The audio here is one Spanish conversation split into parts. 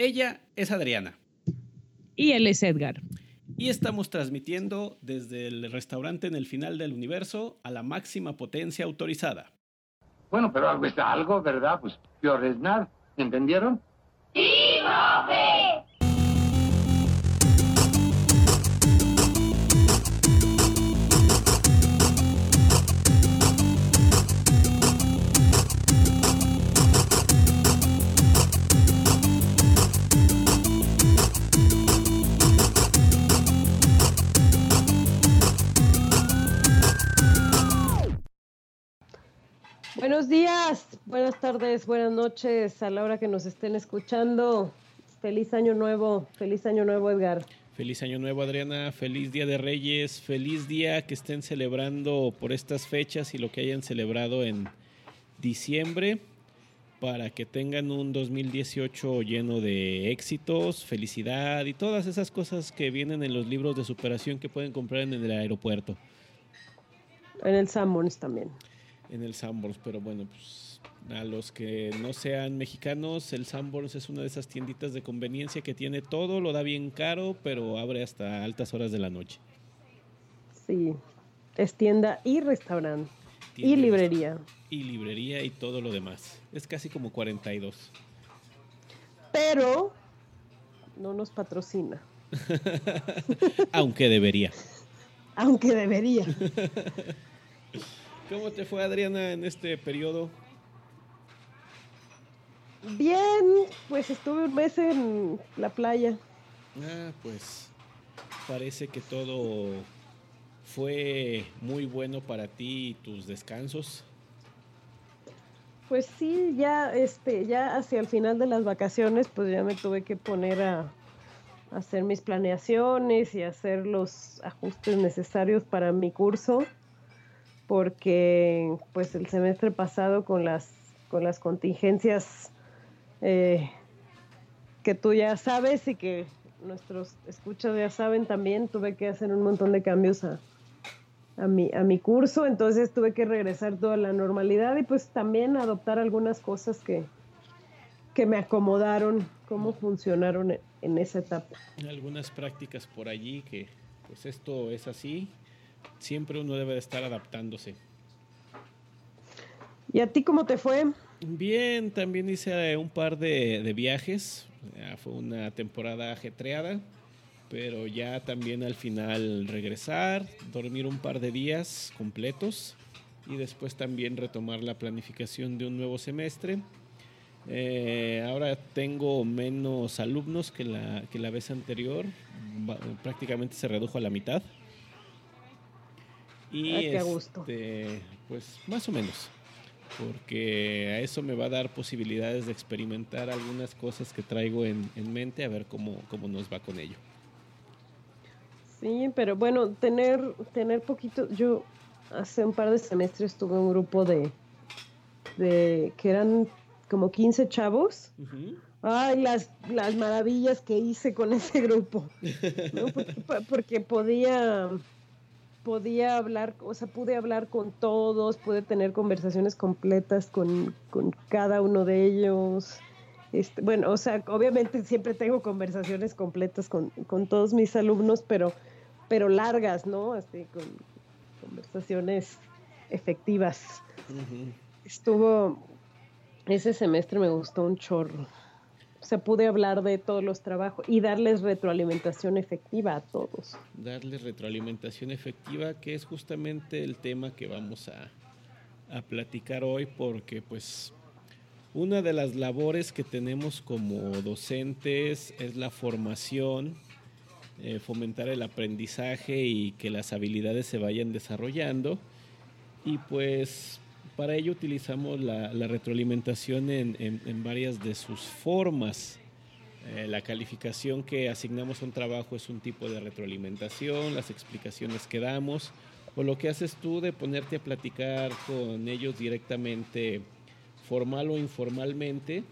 Ella es Adriana. Y él es Edgar. Y estamos transmitiendo desde el restaurante en el final del universo a la máxima potencia autorizada. Bueno, pero algo está algo, ¿verdad? Pues peor es nada. ¿Entendieron? ¡Sí, profe! Buenos días, buenas tardes, buenas noches a la hora que nos estén escuchando. Feliz año nuevo, feliz año nuevo Edgar. Feliz año nuevo Adriana, feliz día de Reyes, feliz día que estén celebrando por estas fechas y lo que hayan celebrado en diciembre para que tengan un 2018 lleno de éxitos, felicidad y todas esas cosas que vienen en los libros de superación que pueden comprar en el aeropuerto. En el Sanborns también en el Sanborns, pero bueno, pues a los que no sean mexicanos, el Sanborns es una de esas tienditas de conveniencia que tiene todo, lo da bien caro, pero abre hasta altas horas de la noche. Sí, es tienda y restaurante. y librería. Y librería y todo lo demás. Es casi como 42. Pero no nos patrocina. Aunque debería. Aunque debería. ¿Cómo te fue Adriana en este periodo? Bien, pues estuve un mes en la playa. Ah, pues parece que todo fue muy bueno para ti y tus descansos. Pues sí, ya este, ya hacia el final de las vacaciones, pues ya me tuve que poner a, a hacer mis planeaciones y hacer los ajustes necesarios para mi curso porque pues el semestre pasado con las, con las contingencias eh, que tú ya sabes y que nuestros escuchas ya saben también, tuve que hacer un montón de cambios a, a, mi, a mi curso, entonces tuve que regresar toda la normalidad y pues también adoptar algunas cosas que, que me acomodaron, cómo funcionaron en esa etapa. Algunas prácticas por allí que pues esto es así siempre uno debe de estar adaptándose. ¿Y a ti cómo te fue? Bien, también hice un par de, viajes. fue una temporada ajetreada, pero ya también al final regresar, dormir un par de días completos y después también retomar la planificación de un nuevo semestre. Eh, ahora tengo menos alumnos que la, que la vez anterior, prácticamente se redujo a la mitad. Y este, pues más o menos, porque a eso me va a dar posibilidades de experimentar algunas cosas que traigo en, mente, a ver cómo, cómo nos va con ello. Sí, pero bueno, tener, tener poquito, yo hace un par de semestres tuve un grupo de, de que eran como 15 chavos. Ay, las, las maravillas que hice con ese grupo. porque podía podía hablar, o sea, pude hablar con todos, pude tener conversaciones completas con, cada uno de ellos. Este, bueno, o sea, obviamente siempre tengo conversaciones completas con, todos mis alumnos, pero, pero largas, ¿no? Así, con conversaciones efectivas. Estuvo, ese semestre me gustó un chorro se pude hablar de todos los trabajos y darles retroalimentación efectiva a todos. Darles retroalimentación efectiva, que es justamente el tema que vamos a, a platicar hoy, porque pues una de las labores que tenemos como docentes es la formación, eh, fomentar el aprendizaje y que las habilidades se vayan desarrollando. Y pues para ello utilizamos la, retroalimentación en, varias de sus formas. Eh, la calificación que asignamos a un trabajo es un tipo de retroalimentación, las explicaciones que damos, o lo que haces tú de ponerte a platicar con ellos directamente, formal o informalmente,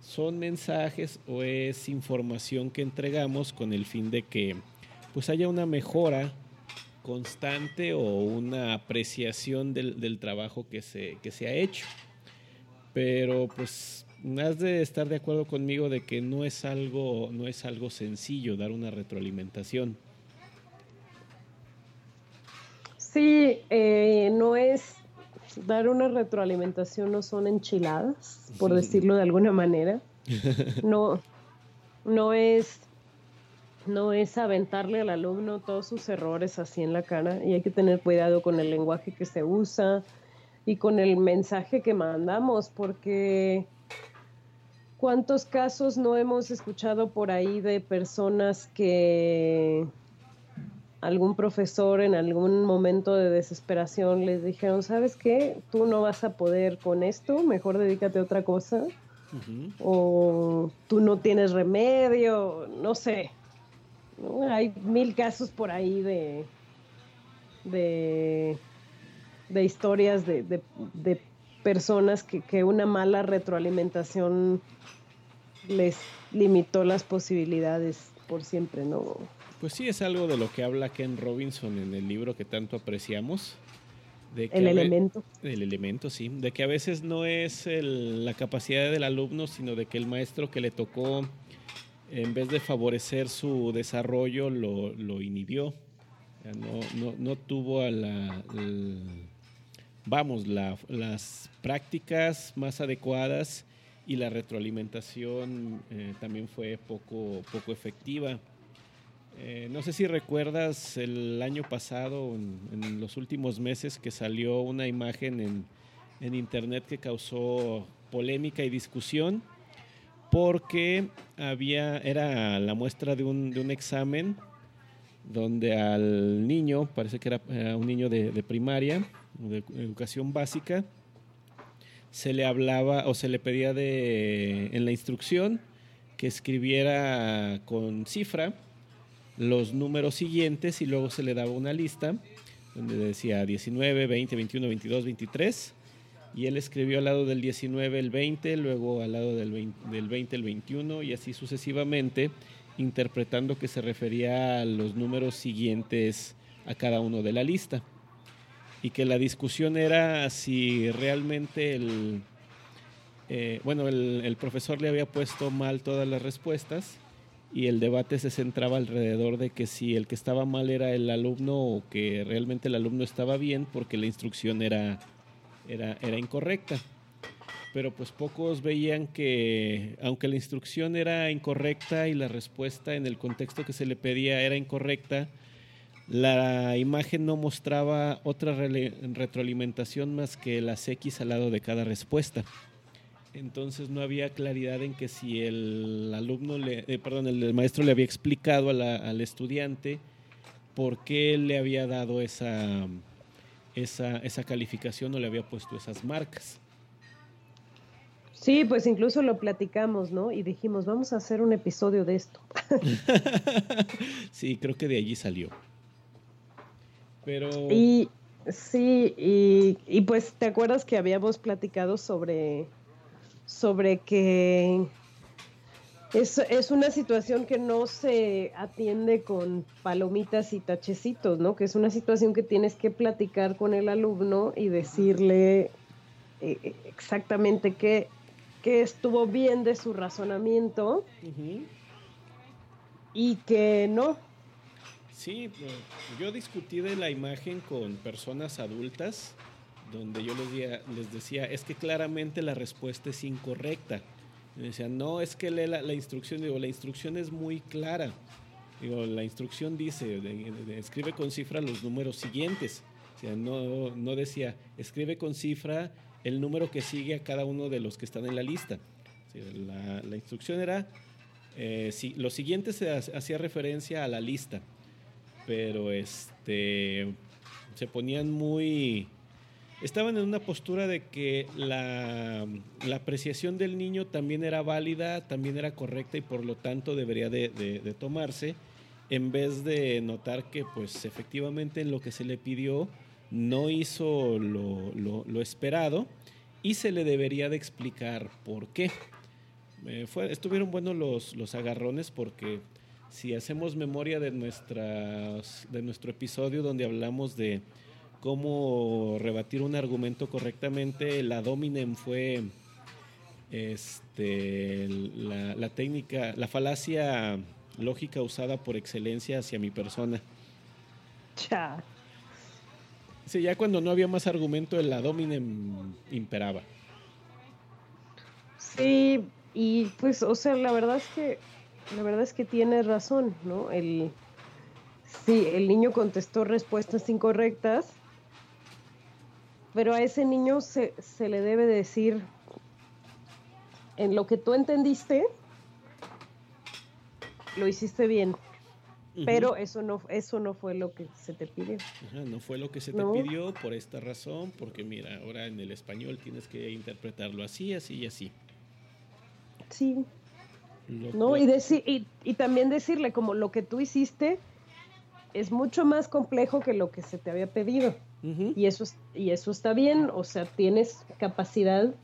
son mensajes o es información que entregamos con el fin de que pues haya una mejora constante o una apreciación del, trabajo que se, que se ha hecho. Pero pues has de estar de acuerdo conmigo de que no es algo, no es algo sencillo dar una retroalimentación. Sí, eh, no es dar una retroalimentación, no son enchiladas, por decirlo de alguna manera. No, no es, no es aventarle al alumno todos sus errores así en la cara y hay que tener cuidado con el lenguaje que se usa y con el mensaje que mandamos, porque ¿cuántos casos no hemos escuchado por ahí de personas que algún profesor en algún momento de desesperación les dijeron, ¿sabes qué? Tú no vas a poder con esto, mejor dedícate a otra cosa. O tú no tienes remedio, no sé. Hay mil casos por ahí de, de, historias de, personas que, que una mala retroalimentación les limitó las posibilidades por siempre, ¿no? Pues sí, es algo de lo que habla Ken Robinson en el libro que tanto apreciamos. De el elemento. El elemento, sí. De que a veces no es la capacidad del alumno, sino de que el maestro que le tocó, en vez de favorecer su desarrollo, lo, inhibió. No, no, tuvo a la, vamos, las prácticas más adecuadas y la retroalimentación eh, también fue poco, poco efectiva. Eh, no sé si recuerdas el año pasado, en, los últimos meses, que salió una imagen en, en, internet que causó polémica y discusión porque había, era la muestra de un, de un examen donde al niño, parece que era, un niño de, de primaria, de educación básica, se le hablaba o se le pedía de, en la instrucción que escribiera con cifra los números siguientes y luego se le daba una lista donde decía 19, 20, 21, 22, 23 y él escribió al lado del 19 el 20, luego al lado del 20, del 20 el 21 y así sucesivamente, interpretando que se refería a los números siguientes a cada uno de la lista. Y que la discusión era si realmente el, eh, bueno, el, el profesor le había puesto mal todas las respuestas y el debate se centraba alrededor de que si el que estaba mal era el alumno o que realmente el alumno estaba bien porque la instrucción era, era, era incorrecta. Pero pues pocos veían que aunque la instrucción era incorrecta y la respuesta en el contexto que se le pedía era incorrecta, la imagen no mostraba otra retroalimentación más que las X al lado de cada respuesta entonces no había claridad en que si el alumno, le, eh, perdón, el, maestro le había explicado al estudiante por qué le había dado esa, esa, esa calificación o le había puesto esas marcas. Sí, pues incluso lo platicamos, ¿no? Y dijimos, vamos a hacer un episodio de esto. sí, creo que de allí salió. Pero... Y sí, y, y pues te acuerdas que habíamos platicado sobre sobre que es, es, una situación que no se atiende con palomitas y tachecitos, ¿no? Que es una situación que tienes que platicar con el alumno y decirle eh, eh, exactamente qué, qué, estuvo bien de su razonamiento y que no. Sí, yo discutí de la imagen con personas adultas donde yo les, les decía, es que claramente la respuesta es incorrecta. Decían, no, es que lee la, instrucción. Digo, la instrucción es muy clara. Digo, la instrucción dice, escribe con cifra los números siguientes. O sea, no, no decía, escribe con cifra el número que sigue a cada uno de los que están en la lista. la, la, instrucción era, eh, si, lo siguiente se hacía referencia a la lista, pero este, se ponían muy estaban en una postura de que la, apreciación del niño también era válida, también era correcta y por lo tanto debería de, tomarse, en vez de notar que pues efectivamente en lo que se le pidió no hizo lo, esperado y se le debería de explicar por qué. Eh, fue, estuvieron buenos los, los agarrones porque si hacemos memoria de, nuestras, de nuestro episodio donde hablamos de cómo rebatir un argumento correctamente. La Dominem fue este, la, la técnica, la falacia lógica usada por excelencia hacia mi persona. Cha. Sí, ya cuando no había más argumento, la imperaba. Sí, y pues, o sea, la verdad es que, la verdad es que tiene razón, ¿no? El, sí, el niño contestó respuestas incorrectas, pero a ese niño se, se le debe decir, en lo que tú entendiste, lo hiciste bien. Pero eso no, eso no fue lo que se te pidió. no fue lo que se te pidió por esta razón, porque mira, ahora en el español tienes que interpretarlo así, así y así. Sí. no, y, decir, y, también decirle como lo que tú hiciste es mucho más complejo que lo que se te había pedido. Y, eso, y eso está bien, o sea, tienes capacidad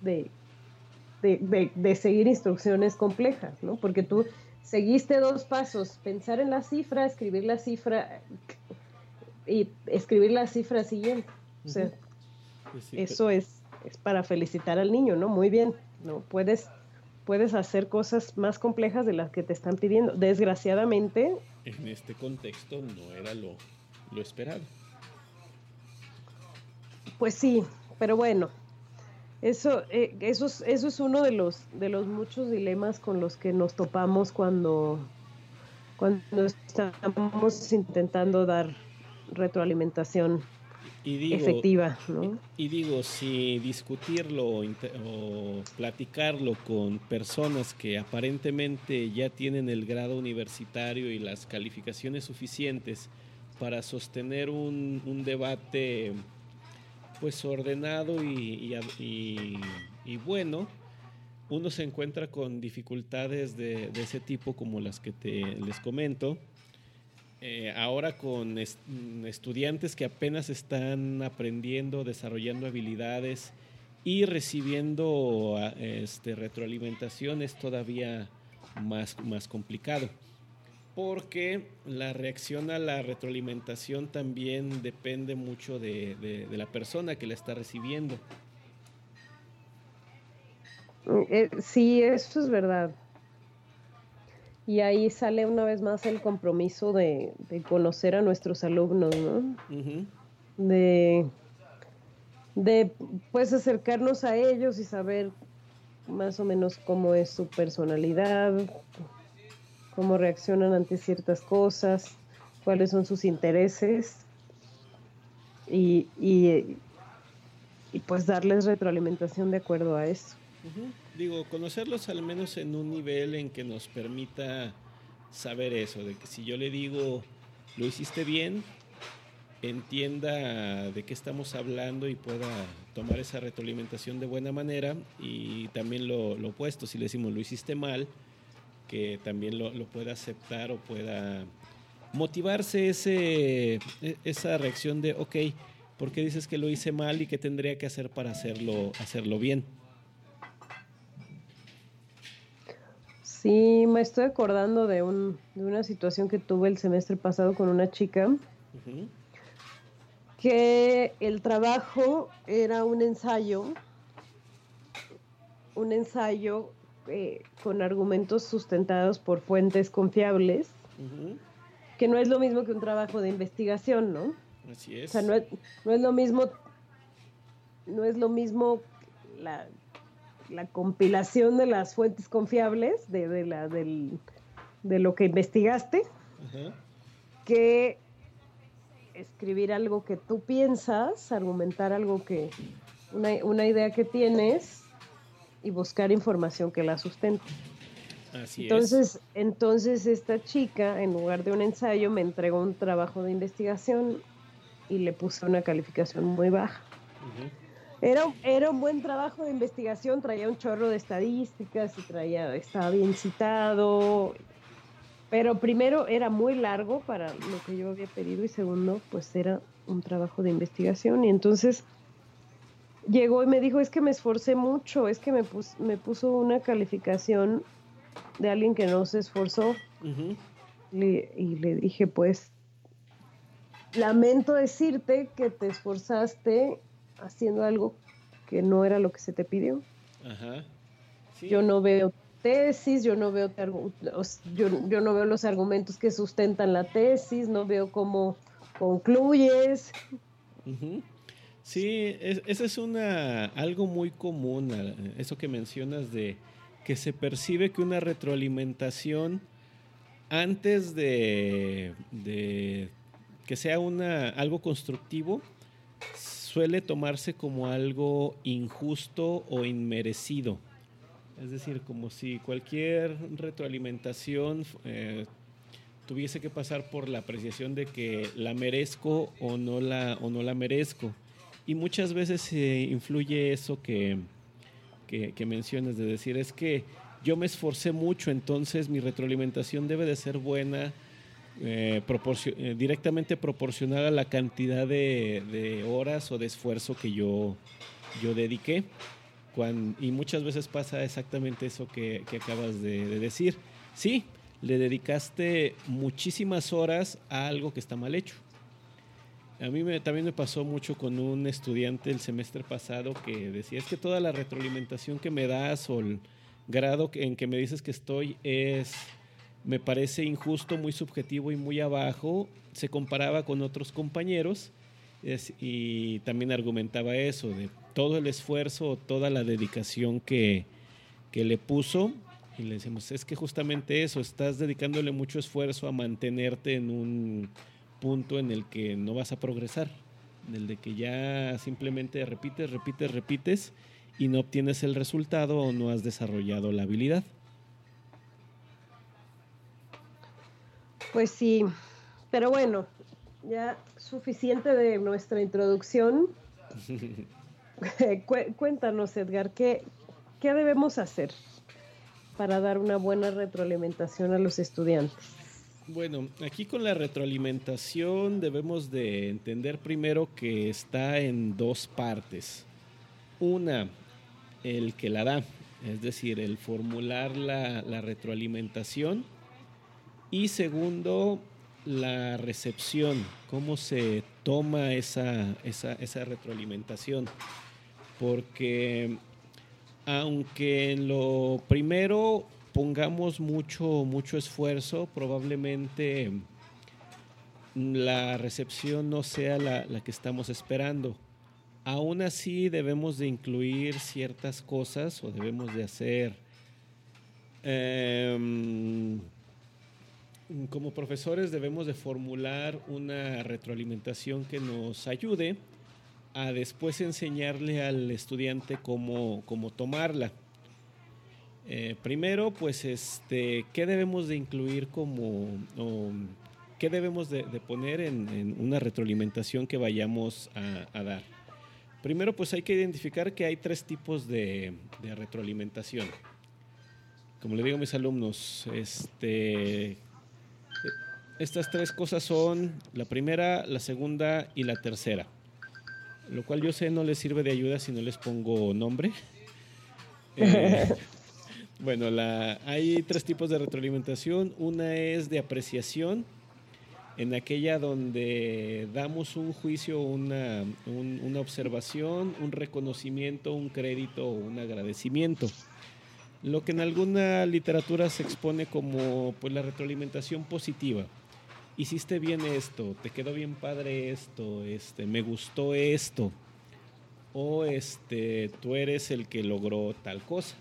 de, de, de seguir instrucciones complejas, ¿no? Porque tú seguiste dos pasos, pensar en la cifra, escribir la cifra y escribir la cifra siguiente. O sea, eso es, es para felicitar al niño, ¿no? Muy bien, ¿no? Puedes, puedes hacer cosas más complejas de las que te están pidiendo. Desgraciadamente... En este contexto no era lo, lo esperado. Pues sí, pero bueno, eso, eh, eso, es, eso es uno de los, de los muchos dilemas con los que nos topamos cuando, cuando estamos intentando dar retroalimentación efectiva. Y digo, si discutirlo o platicarlo con personas que aparentemente ya tienen el grado universitario y las calificaciones suficientes para sostener un, un debate pues ordenado y, bueno, uno se encuentra con dificultades de, ese tipo como las que te, les comento. Eh, ahora con estudiantes que apenas están aprendiendo, desarrollando habilidades y recibiendo este, retroalimentación es todavía más, más complicado porque la reacción a la retroalimentación también depende mucho de, la persona que la está recibiendo. Eh, sí, eso es verdad. Y ahí sale una vez más el compromiso de, conocer a nuestros alumnos, ¿no? De de pues acercarnos a ellos y saber más o menos cómo es su personalidad, cómo reaccionan ante ciertas cosas, cuáles son sus intereses y, y, pues darles retroalimentación de acuerdo a eso. Digo, conocerlos al menos en un nivel en que nos permita saber eso, de que si yo le digo, lo hiciste bien, entienda de qué estamos hablando y pueda tomar esa retroalimentación de buena manera y también lo, lo opuesto, si le decimos, lo hiciste mal, que también lo, pueda aceptar o pueda motivarse ese, e, esa reacción de, ok, ¿por qué dices que lo hice mal y qué tendría que hacer para hacerlo, hacerlo bien? Sí, me estoy acordando de, un, de una situación que tuve el semestre pasado con una chica, que el trabajo era un ensayo, un ensayo eh, con argumentos sustentados por fuentes confiables, que no es lo mismo que un trabajo de investigación, ¿no? Así es. O sea, no es, no es lo mismo, no es lo mismo la, la compilación de las fuentes confiables de, de la, del, de lo que investigaste que escribir algo que tú piensas, argumentar algo que, una, una idea que tienes y buscar información que la sustente. Así entonces, entonces esta chica, en lugar de un ensayo, me entregó un trabajo de investigación y le puse una calificación muy baja. Era, era un buen trabajo de investigación, traía un chorro de estadísticas y traía, estaba bien citado, pero primero era muy largo para lo que yo había pedido y segundo, pues era un trabajo de investigación y entonces llegó y me dijo, es que me esforcé mucho, es que me, me puso una calificación de alguien que no se esforzó. y le dije, pues, lamento decirte que te esforzaste haciendo algo que no era lo que se te pidió. Yo no veo tesis, yo no veo yo, yo no veo los argumentos que sustentan la tesis, no veo cómo concluyes. Sí, eso es una algo muy común, eso que mencionas de que se percibe que una retroalimentación antes de, de que sea una, algo constructivo suele tomarse como algo injusto o inmerecido. Es decir, como si cualquier retroalimentación eh, tuviese que pasar por la apreciación de que la merezco o no la, o no la merezco. Y muchas veces influye eso que, que, mencionas, de decir, es que yo me esforcé mucho, entonces mi retroalimentación debe de ser buena, eh, eh, directamente proporcional a la cantidad de, horas o de esfuerzo que yo, yo dediqué. y muchas veces pasa exactamente eso que, acabas de, de, decir. Sí, le dedicaste muchísimas horas a algo que está mal hecho. A mí me, también me pasó mucho con un estudiante el semestre pasado que decía, es que toda la retroalimentación que me das o el grado en que me dices que estoy es, me parece injusto, muy subjetivo y muy abajo. Se comparaba con otros compañeros y también argumentaba eso, de todo el esfuerzo, toda la dedicación que, que le puso. Y le decimos, es que justamente eso, estás dedicándole mucho esfuerzo a mantenerte en un punto en el que no vas a progresar, en el de que ya simplemente repites, repites, repites y no obtienes el resultado o no has desarrollado la habilidad. Pues sí, pero bueno, ya suficiente de nuestra introducción. Cuéntanos, Edgar, ¿qué, ¿qué debemos hacer para dar una buena retroalimentación a los estudiantes? Bueno, aquí con la retroalimentación debemos de entender primero que está en dos partes. Una, el que la da, es decir, el formular la, retroalimentación. Y segundo, la recepción, cómo se toma esa, esa retroalimentación. Porque aunque en lo primero pongamos mucho, mucho esfuerzo, probablemente la recepción no sea la, que estamos esperando. Aún así debemos de incluir ciertas cosas o debemos de hacer em, como profesores debemos de formular una retroalimentación que nos ayude a después enseñarle al estudiante cómo, cómo tomarla. Eh, primero, pues, este, ¿qué debemos de incluir como, qué debemos de, poner en, una retroalimentación que vayamos a, dar? Primero, pues hay que identificar que hay tres tipos de, retroalimentación. Como le digo a mis alumnos, este, estas tres cosas son la primera, la segunda y la tercera. Lo cual yo sé no les sirve de ayuda si no les pongo nombre. bueno, la, hay tres tipos de retroalimentación. Una es de apreciación, en aquella donde damos un juicio, una, una observación, un reconocimiento, un crédito o un agradecimiento. Lo que en alguna literatura se expone como pues, la retroalimentación positiva. Hiciste bien esto, te quedó bien padre esto, este, me gustó esto, o este, tú eres el que logró tal cosa.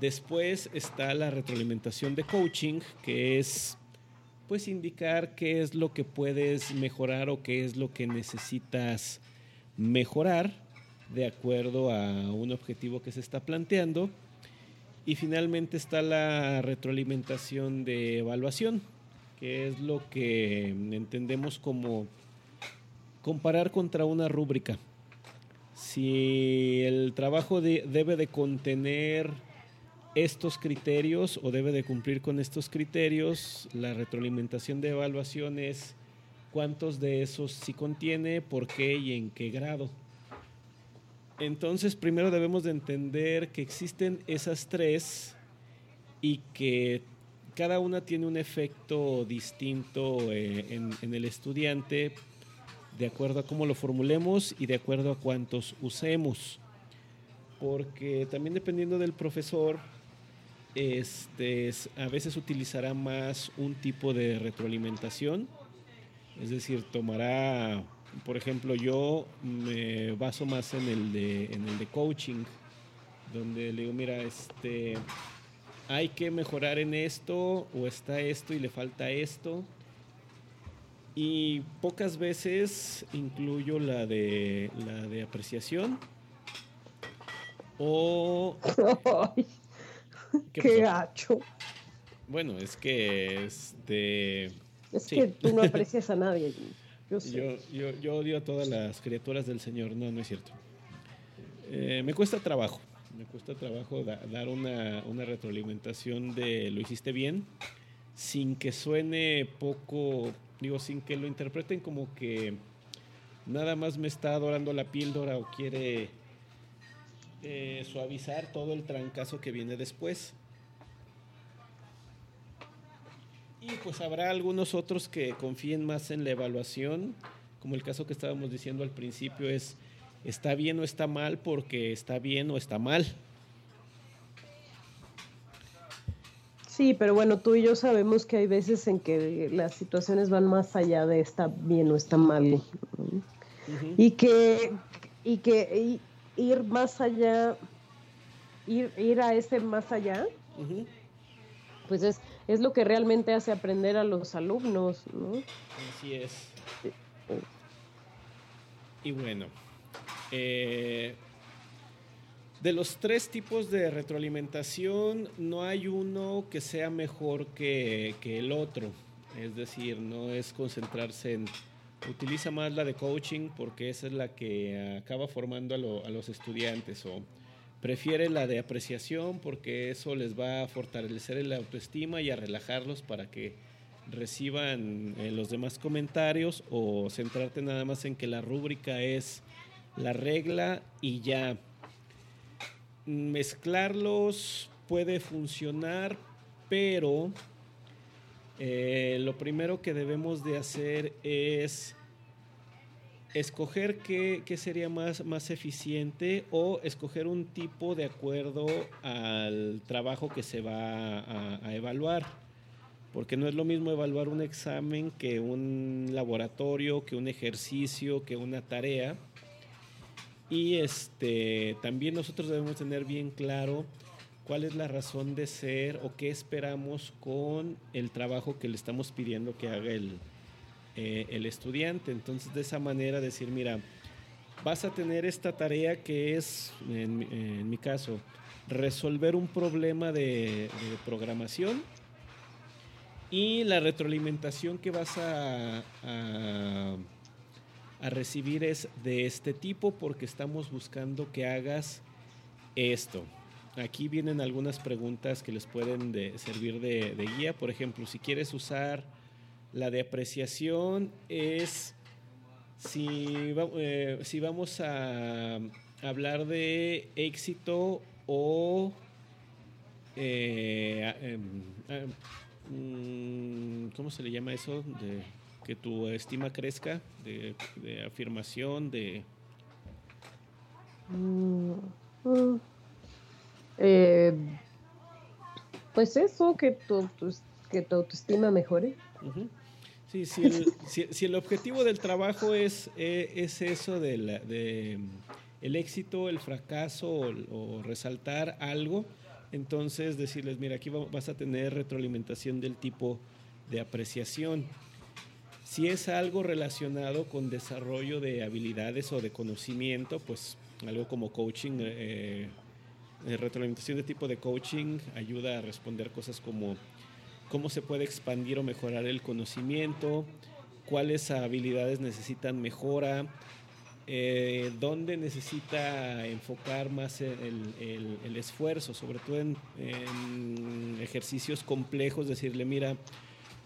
Después está la retroalimentación de coaching, que es pues indicar qué es lo que puedes mejorar o qué es lo que necesitas mejorar de acuerdo a un objetivo que se está planteando. Y finalmente está la retroalimentación de evaluación, que es lo que entendemos como comparar contra una rúbrica. Si el trabajo debe de contener estos criterios o debe de cumplir con estos criterios. La retroalimentación de evaluación es cuántos de esos sí contiene, por qué y en qué grado. Entonces, primero debemos de entender que existen esas tres y que cada una tiene un efecto distinto eh, en, en el estudiante de acuerdo a cómo lo formulemos y de acuerdo a cuántos usemos. porque también dependiendo del profesor, este, a veces utilizará más un tipo de retroalimentación, es decir, tomará, por ejemplo, yo me baso más en el de, en el de coaching, donde le digo, mira, este, hay que mejorar en esto, o está esto y le falta esto. Y pocas veces incluyo la de, la de apreciación. O ¿Qué, gacho. Bueno, es que este. Es que tú no aprecias a nadie. Yo, yo, yo, odio a todas las criaturas del Señor. No, no es cierto. Eh, me cuesta trabajo. Me cuesta trabajo dar una, una retroalimentación de lo hiciste bien, sin que suene poco, digo, sin que lo interpreten como que nada más me está adorando la píldora o quiere eh, suavizar todo el trancazo que viene después. Y pues habrá algunos otros que confíen más en la evaluación, como el caso que estábamos diciendo al principio es, ¿está bien o está mal? Porque está bien o está mal. Sí, pero bueno, tú y yo sabemos que hay veces en que las situaciones van más allá de está bien o está mal. Y que, y que, ir más allá, ir, ir a ese más allá, pues es, es lo que realmente hace aprender a los alumnos, ¿no? Así es. Y bueno, eh, de los tres tipos de retroalimentación, no hay uno que sea mejor que, que el otro. Es decir, no es concentrarse en utiliza más la de coaching porque esa es la que acaba formando a, los estudiantes o prefiere la de apreciación porque eso les va a fortalecer la autoestima y a relajarlos para que reciban eh, los demás comentarios o centrarte nada más en que la rúbrica es la regla y ya. Mezclarlos puede funcionar pero eh, lo primero que debemos de hacer es escoger qué, sería más, más eficiente o escoger un tipo de acuerdo al trabajo que se va a, evaluar. Porque no es lo mismo evaluar un examen que un laboratorio, que un ejercicio, que una tarea. Y este, también nosotros debemos tener bien claro cuál es la razón de ser o qué esperamos con el trabajo que le estamos pidiendo que haga el, eh, el estudiante. Entonces, de esa manera decir, mira, vas a tener esta tarea que es, en, mi caso, resolver un problema de, programación y la retroalimentación que vas a, a, recibir es de este tipo porque estamos buscando que hagas esto. Aquí vienen algunas preguntas que les pueden servir de, guía. Por ejemplo, si quieres usar la de apreciación, es si, eh, si vamos a hablar de éxito o eh, em, mm, ¿cómo se le llama eso? De que tu estima crezca, de, afirmación, de... Mm, mm. Eh, pues eso, que tu, que tu autoestima mejore. Sí, si el, si, el, objetivo del trabajo es, eh, es eso de, de el éxito, el fracaso o, resaltar algo, entonces decirles, mira, aquí vas a tener retroalimentación del tipo de apreciación. Si es algo relacionado con desarrollo de habilidades o de conocimiento, pues algo como coaching eh, eh, retroalimentación de tipo de coaching ayuda a responder cosas como cómo se puede expandir o mejorar el conocimiento, cuáles habilidades necesitan mejora, eh, dónde necesita enfocar más el, esfuerzo, sobre todo en, en, ejercicios complejos, decirle, mira,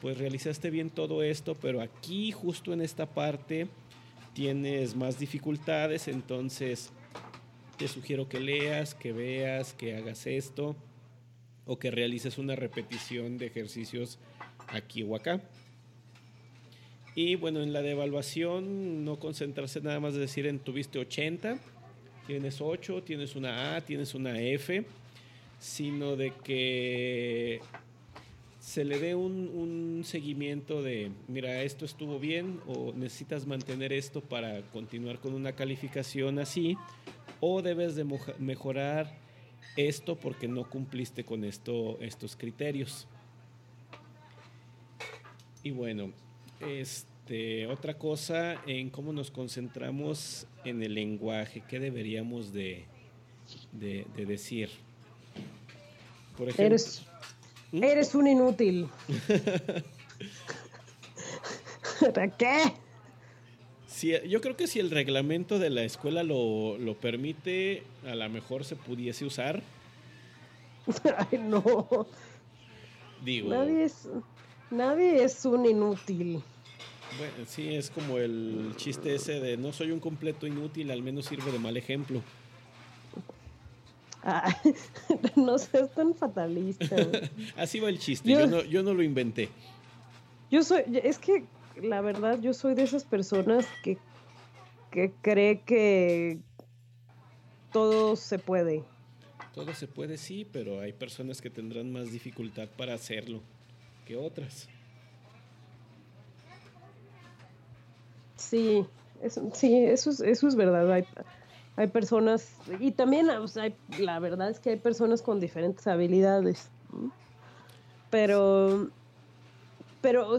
pues realizaste bien todo esto, pero aquí justo en esta parte tienes más dificultades, entonces te sugiero que leas, que veas, que hagas esto o que realices una repetición de ejercicios aquí o acá. Y bueno, en la devaluación no concentrarse nada más de decir en tuviste 80, tienes 8, tienes una A, tienes una F, sino de que se le dé un, seguimiento de, mira, esto estuvo bien o necesitas mantener esto para continuar con una calificación así, o debes de mejorar esto porque no cumpliste con esto, estos criterios. Y bueno, este, otra cosa en cómo nos concentramos en el lenguaje, qué deberíamos de, de, decir. Por ejemplo, eres, ¿Mm? eres un inútil. ¿Para yo creo que si el reglamento de la escuela lo, lo permite, a lo mejor se pudiese usar. Ay, no. Digo. Nadie es, nadie es un inútil. Bueno, sí, es como el chiste ese de no soy un completo inútil, al menos sirve de mal ejemplo. Ah, no seas tan fatalista. Así va el chiste, yo, no, yo no lo inventé. Yo soy, es que la verdad yo soy de esas personas que, que cree que todo se puede. Todo se puede, sí, pero hay personas que tendrán más dificultad para hacerlo que otras. Sí, eso, sí, eso es, eso es verdad. Hay, hay personas, y también la verdad es que hay personas con diferentes habilidades. Pero, pero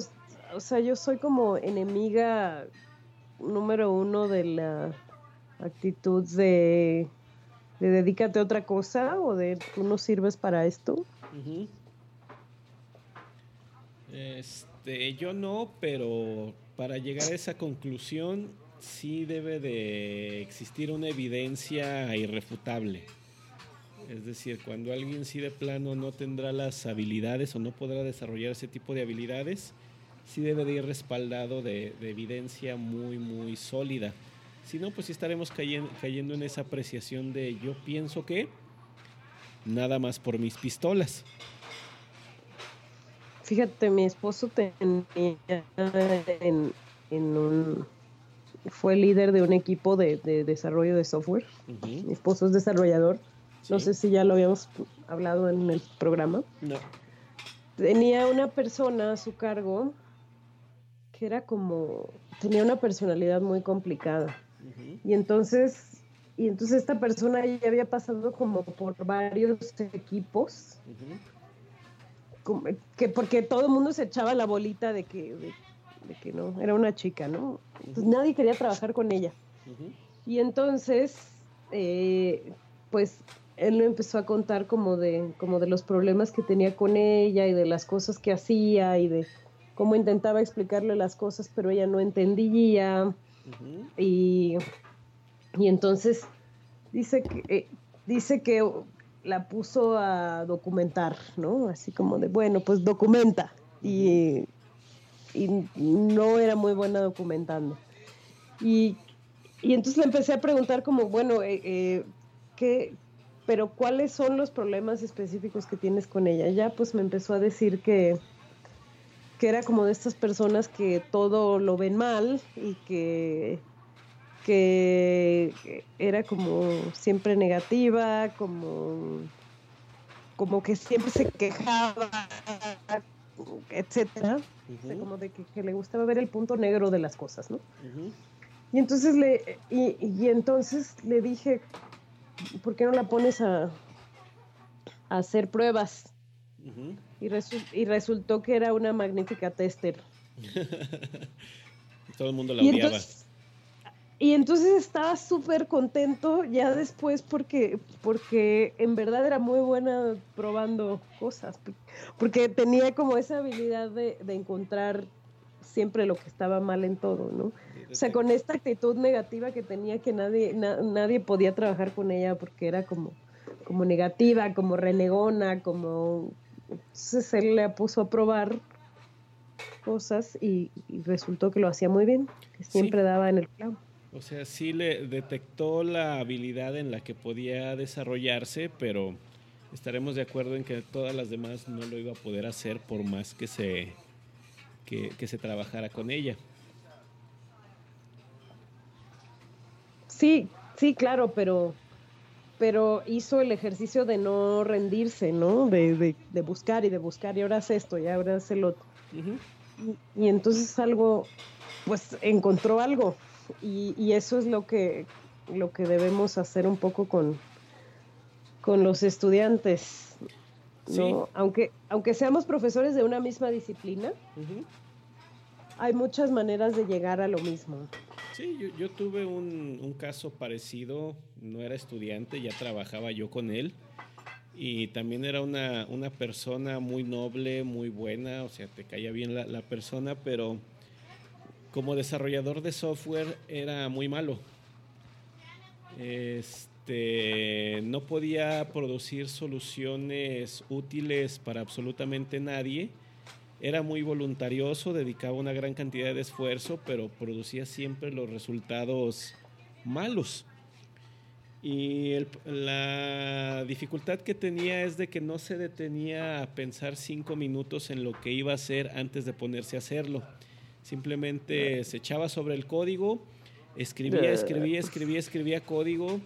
o sea, yo soy como enemiga número uno de la actitud de, de dedícate a otra cosa o de tú no sirves para esto. Este, yo no, pero para llegar a esa conclusión sí debe de existir una evidencia irrefutable. Es decir, cuando alguien sí de plano no tendrá las habilidades o no podrá desarrollar ese tipo de habilidades, sí debe de ir respaldado de, evidencia muy, muy sólida. Si no, pues estaremos cayendo, cayendo en esa apreciación de yo pienso que nada más por mis pistolas. Fíjate, mi esposo tenía en, un fue líder de un equipo de, desarrollo de software. Mi esposo es desarrollador. No sé si ya lo habíamos hablado en el programa. No. Tenía una persona a su cargo era como, tenía una personalidad muy complicada. Y entonces, y entonces esta persona ya había pasado como por varios equipos, que porque todo el mundo se echaba la bolita de que, de, que no, era una chica, ¿no? Entonces nadie quería trabajar con ella. Y entonces, eh, pues él me empezó a contar como de, como de los problemas que tenía con ella y de las cosas que hacía y de cómo intentaba explicarle las cosas, pero ella no entendía. y, y, entonces dice que, eh, dice que la puso a documentar, ¿no? Así como de, bueno, pues documenta. y, y, no era muy buena documentando. Y, y, entonces le empecé a preguntar como, bueno, eh, eh, ¿qué, pero cuáles son los problemas específicos que tienes con ella? Ya pues me empezó a decir que, que era como de estas personas que todo lo ven mal y que, que era como siempre negativa, como, como que siempre se quejaba, etcétera. como de que, le gustaba ver el punto negro de las cosas, ¿no? Y entonces le, y, entonces le dije, ¿por qué no la pones a, a hacer pruebas? Y, resultó que era una magnífica tester. Todo el mundo la odiaba. Y entonces estaba súper contento ya después porque, porque en verdad era muy buena probando cosas, porque tenía como esa habilidad de, encontrar siempre lo que estaba mal en todo, ¿no? O sea, con esta actitud negativa que tenía que nadie, nadie podía trabajar con ella porque era como, como negativa, como renegona, como entonces él le puso a probar cosas y, resultó que lo hacía muy bien, que siempre daba en el clavo. O sea, sí le detectó la habilidad en la que podía desarrollarse, pero estaremos de acuerdo en que todas las demás no lo iba a poder hacer por más que se, que, se trabajara con ella. Sí, Sí, claro, pero, pero hizo el ejercicio de no rendirse, ¿no? De, de, buscar y de buscar, y ahora hace esto, y ahora hace lo otro. y, entonces algo, pues encontró algo, y, y, eso es lo que, lo que debemos hacer un poco con, con los estudiantes. ¿no? Aunque, aunque seamos profesores de una misma disciplina, hay muchas maneras de llegar a lo mismo. Sí, yo, tuve un, caso parecido, no era estudiante, ya trabajaba yo con él y también era una, persona muy noble, muy buena, o sea, te caía bien la, la persona, pero como desarrollador de software era muy malo. Este, no podía producir soluciones útiles para absolutamente nadie. Era muy voluntarioso, dedicaba una gran cantidad de esfuerzo, pero producía siempre los resultados malos. Y la dificultad que tenía es de que no se detenía a pensar cinco minutos en lo que iba a hacer antes de ponerse a hacerlo. Simplemente se echaba sobre el código, escribía, escribía, escribía, escribía código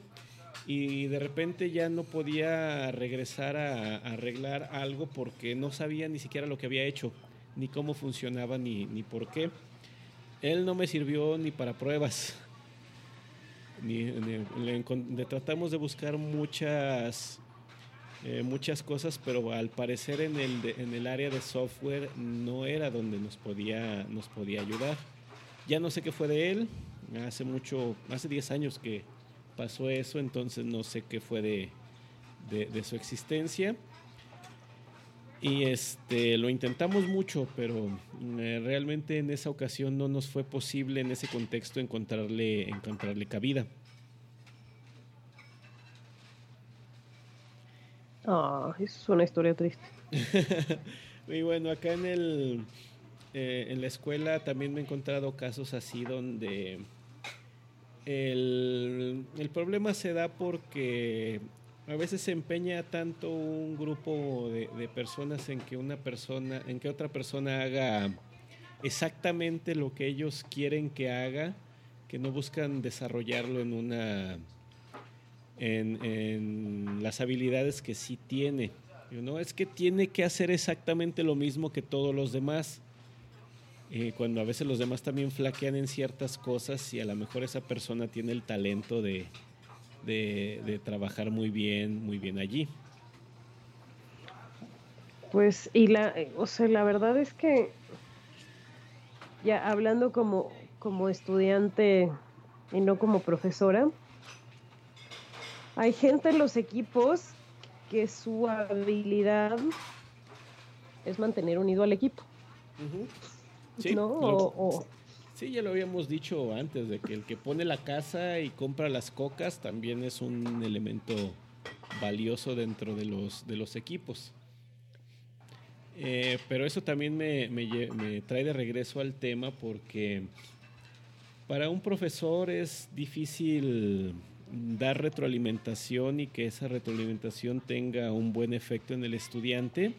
y de repente ya no podía regresar a, arreglar algo porque no sabía ni siquiera lo que había hecho, ni cómo funcionaba, ni, ni por qué. Él no me sirvió ni para pruebas. Ni, le, tratamos de buscar muchas, eh, muchas cosas, pero al parecer en el, en el área de software no era donde nos podía, nos podía ayudar. Ya no sé qué fue de él, hace mucho, hace 10 años que, pasó eso, entonces no sé qué fue de, de, su existencia. Y este, lo intentamos mucho, pero eh, realmente en esa ocasión no nos fue posible en ese contexto encontrarle, encontrarle cabida. Ah, es una historia triste. y bueno, acá en el eh, en la escuela también me he encontrado casos así donde el, problema se da porque a veces se empeña tanto un grupo de, personas en que una persona, en que otra persona haga exactamente lo que ellos quieren que haga, que no buscan desarrollarlo en una en, en las habilidades que sí tiene. ¿no? Es que tiene que hacer exactamente lo mismo que todos los demás. Eh, cuando a veces los demás también flaquean en ciertas cosas y a lo mejor esa persona tiene el talento de, de, trabajar muy bien, muy bien allí. Pues, y la, o sea, la verdad es que ya hablando como, como estudiante y no como profesora, hay gente en los equipos que su habilidad es mantener unido al equipo. Sí, sí, ya lo habíamos dicho antes, de que el que pone la casa y compra las cocas también es un elemento valioso dentro de los, de los equipos. Eh, pero eso también me, me, trae de regreso al tema porque para un profesor es difícil dar retroalimentación y que esa retroalimentación tenga un buen efecto en el estudiante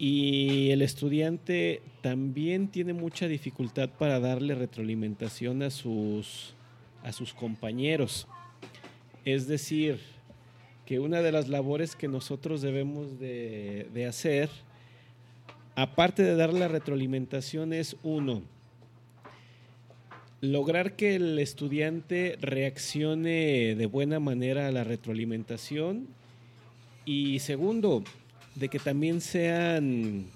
y el estudiante también tiene mucha dificultad para darle retroalimentación a sus, a sus compañeros. Es decir, que una de las labores que nosotros debemos de, hacer, aparte de dar la retroalimentación, es uno, lograr que el estudiante reaccione de buena manera a la retroalimentación y segundo, de que también sean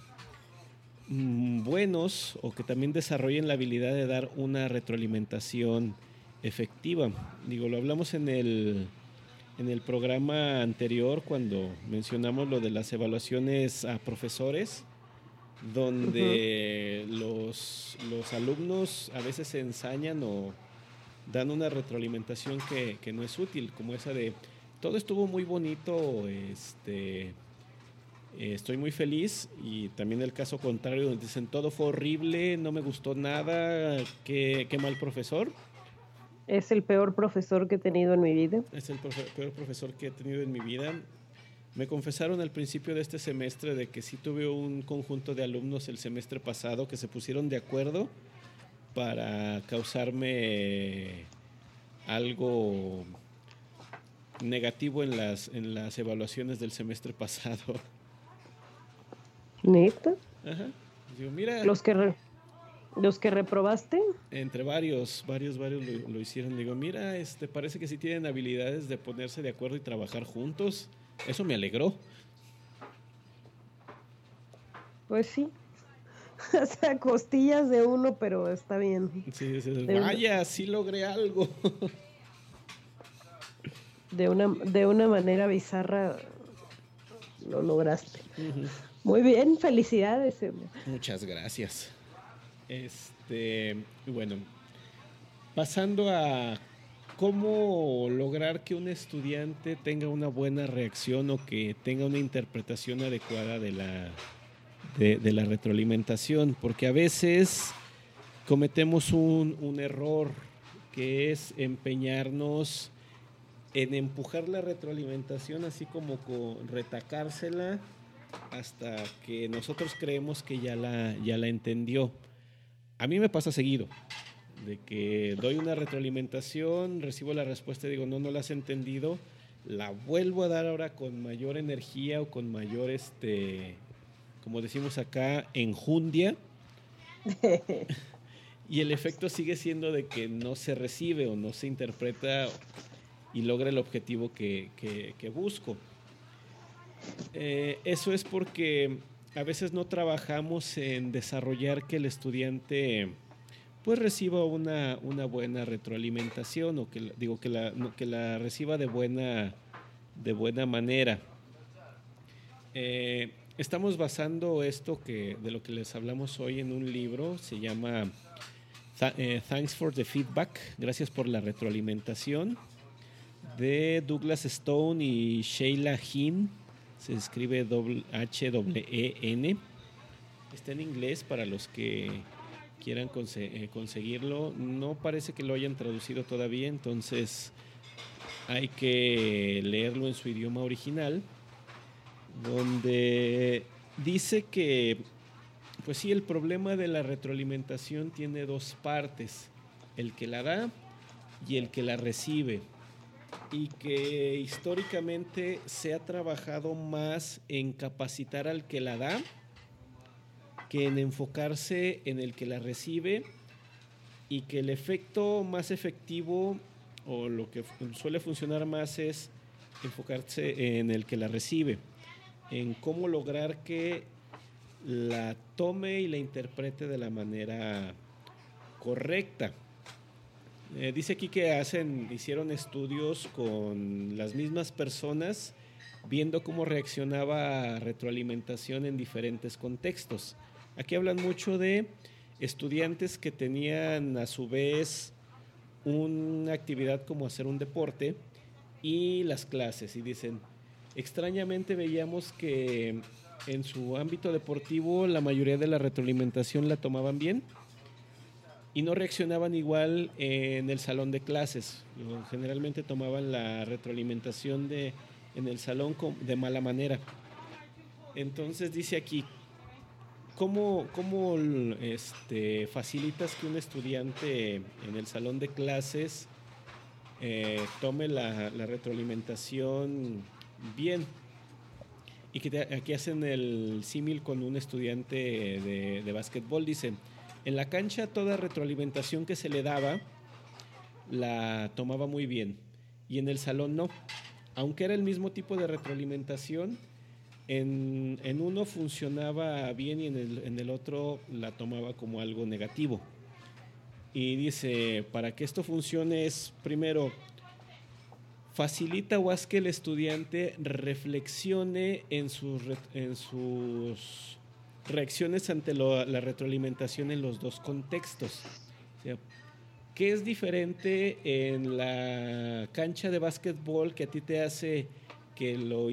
mm, buenos o que también desarrollen la habilidad de dar una retroalimentación efectiva. Digo, lo hablamos en el, en el programa anterior cuando mencionamos lo de las evaluaciones a profesores, donde los, los, alumnos a veces se ensañan o dan una retroalimentación que, que no es útil, como esa de todo estuvo muy bonito, este eh, estoy muy feliz y también el caso contrario donde dicen todo fue horrible, no me gustó nada, qué, qué mal profesor. Es el peor profesor que he tenido en mi vida. Es el peor profesor que he tenido en mi vida. Me confesaron al principio de este semestre de que sí tuve un conjunto de alumnos el semestre pasado que se pusieron de acuerdo para causarme algo negativo en las, en las evaluaciones del semestre pasado. ¿Neta? Ajá. Digo, mira. Los que, los que reprobaste. Entre varios, varios, varios lo, hicieron. Digo, mira, este, parece que sí tienen habilidades de ponerse de acuerdo y trabajar juntos. Eso me alegró. Pues sí. o sea, costillas de uno, pero está bien. Sí, vaya, sí logré algo. de una, de una manera bizarra lo lograste. Muy bien, felicidades. Muchas gracias. Este, bueno, pasando a cómo lograr que un estudiante tenga una buena reacción o que tenga una interpretación adecuada de la, de, la retroalimentación, porque a veces cometemos un, un error que es empeñarnos en empujar la retroalimentación así como con retacársela hasta que nosotros creemos que ya la, ya la entendió. A mí me pasa seguido, de que doy una retroalimentación, recibo la respuesta y digo, no, no la has entendido, la vuelvo a dar ahora con mayor energía o con mayor, este, como decimos acá, enjundia. y el efecto sigue siendo de que no se recibe o no se interpreta y logra el objetivo que, busco. Eh, eso es porque a veces no trabajamos en desarrollar que el estudiante pues reciba una, buena retroalimentación o que digo que la, que la reciba de buena, de buena manera. Eh, estamos basando esto que de lo que les hablamos hoy en un libro, se llama eh, Thanks for the Feedback, gracias por la retroalimentación de Douglas Stone y Sheila Hinn. Se escribe H-E-N. Está en inglés para los que quieran eh, conseguirlo. No parece que lo hayan traducido todavía, entonces hay que leerlo en su idioma original, donde dice que, pues sí, el problema de la retroalimentación tiene dos partes, el que la da y el que la recibe y que históricamente se ha trabajado más en capacitar al que la da que en enfocarse en el que la recibe y que el efecto más efectivo o lo que suele funcionar más es enfocarse en el que la recibe, en cómo lograr que la tome y la interprete de la manera correcta. Eh, dice aquí que hacen, hicieron estudios con las mismas personas viendo cómo reaccionaba retroalimentación en diferentes contextos. Aquí hablan mucho de estudiantes que tenían a su vez una actividad como hacer un deporte y las clases. Y dicen, extrañamente veíamos que en su ámbito deportivo la mayoría de la retroalimentación la tomaban bien y no reaccionaban igual en el salón de clases. Generalmente tomaban la retroalimentación de, en el salón de mala manera. Entonces dice aquí, ¿cómo, cómo este, facilitas que un estudiante en el salón de clases eh, tome la, retroalimentación bien? Y que aquí hacen el símil con un estudiante de, de básquetbol, dicen, en la cancha toda retroalimentación que se le daba la tomaba muy bien y en el salón no. Aunque era el mismo tipo de retroalimentación, en, uno funcionaba bien y en el, en el otro la tomaba como algo negativo. Y dice, para que esto funcione es, primero, facilita o haz que el estudiante reflexione en sus, en sus reacciones ante la retroalimentación en los dos contextos. ¿Qué es diferente en la cancha de básquetbol que a ti te hace que, lo,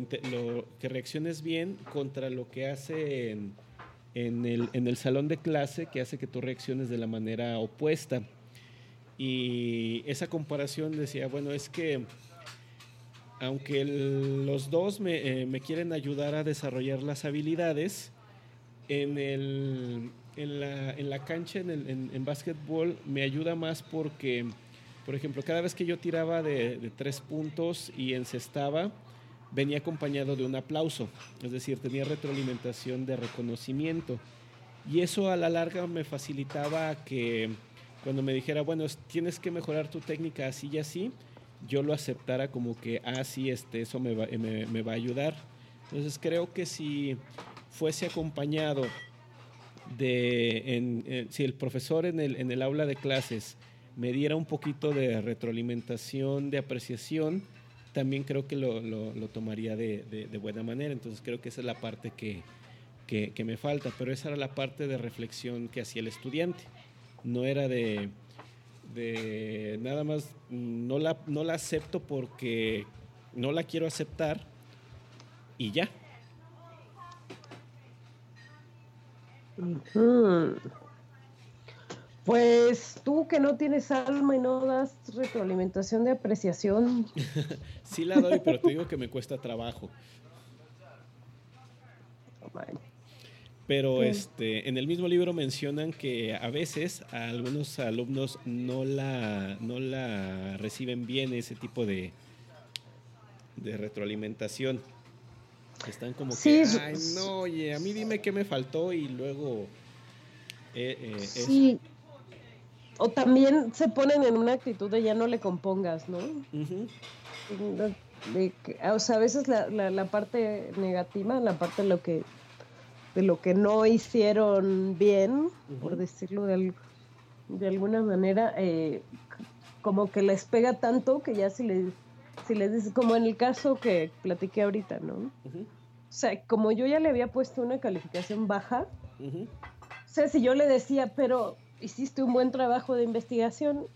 reacciones bien contra lo que hace en, el, salón de clase que hace que tú reacciones de la manera opuesta? Y esa comparación decía, bueno, es que aunque los dos eh, me quieren ayudar a desarrollar las habilidades, en, el, en, la, en la cancha, en, el, en, básquetbol, me ayuda más porque Por ejemplo, cada vez que yo tiraba de, de tres puntos y encestaba, venía acompañado de un aplauso, es decir, tenía retroalimentación de reconocimiento. Y eso a la larga me facilitaba que cuando me dijera, bueno, tienes que mejorar tu técnica así y así, yo lo aceptara como que, ah, sí, este, eso me va, me, va a ayudar. Entonces creo que si fuese acompañado de, si el profesor en el, en el aula de clases me diera un poquito de retroalimentación, de apreciación, también creo que lo, lo, tomaría de, de, buena manera. Entonces creo que esa es la parte que, que, que, me falta, pero esa era la parte de reflexión que hacía el estudiante. No era de, de nada más, no la, no la acepto porque no la quiero aceptar y ya. Pues tú que no tienes alma y no das retroalimentación de apreciación. sí la doy, pero te digo que me cuesta trabajo. Pero este, en el mismo libro mencionan que a veces a algunos alumnos no la, no la reciben bien ese tipo de, de retroalimentación. Están como que, ay, no, oye, a mí dime qué me faltó y luego... Eh, eh, sí. O también se ponen en una actitud de ya no le compongas, ¿no? o sea, a veces la, la, parte negativa, la parte de lo que de lo que no hicieron bien, por decirlo de, de alguna manera, eh, como que les pega tanto que ya si les, si les dices, como en el caso que platiqué ahorita, ¿no? O sea, como yo ya le había puesto una calificación baja, o sea, si yo le decía, pero hiciste un buen trabajo de investigación,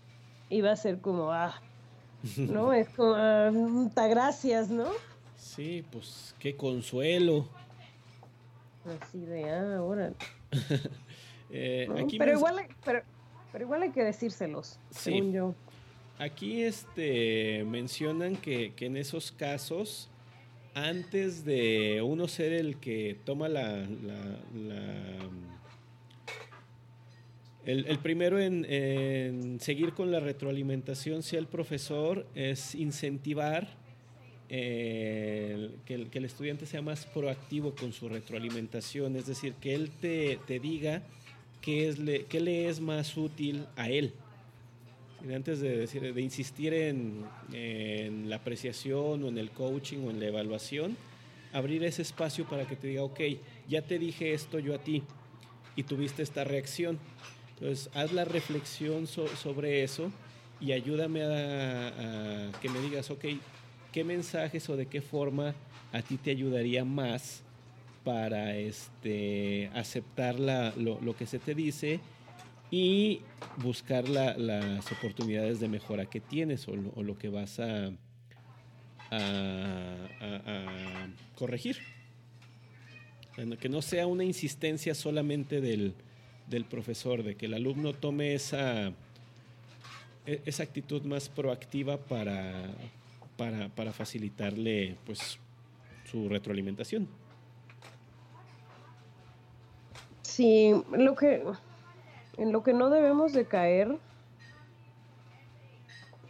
iba a ser como, ah, ¿no? Es como, ah, gracias, ¿no? Sí, pues qué consuelo. Así de, ah, ahora. Eh, pero, igual, pero, pero, igual hay que decírselos, según yo. Aquí este, mencionan que, que, en esos casos, antes de uno ser el que toma la... el, el, primero en, seguir con la retroalimentación sea el profesor, es incentivar que, el, estudiante sea más proactivo con su retroalimentación, es decir, que él te, diga qué, es le, qué le es más útil a él. Antes de, decir, de insistir en, en, la apreciación o en el coaching o en la evaluación, abrir ese espacio para que te diga, ok, ya te dije esto yo a ti y tuviste esta reacción. Entonces, haz la reflexión sobre eso y ayúdame a, a, que me digas, ok, ¿qué mensajes o de qué forma a ti te ayudaría más para este, aceptar lo, que se te dice y buscar las oportunidades de mejora que tienes o lo, que vas a, corregir? que no sea una insistencia solamente del, del, profesor, de que el alumno tome esa, e, esa actitud más proactiva para, para, para facilitarle pues su retroalimentación. Sí, lo que en lo que no debemos de caer,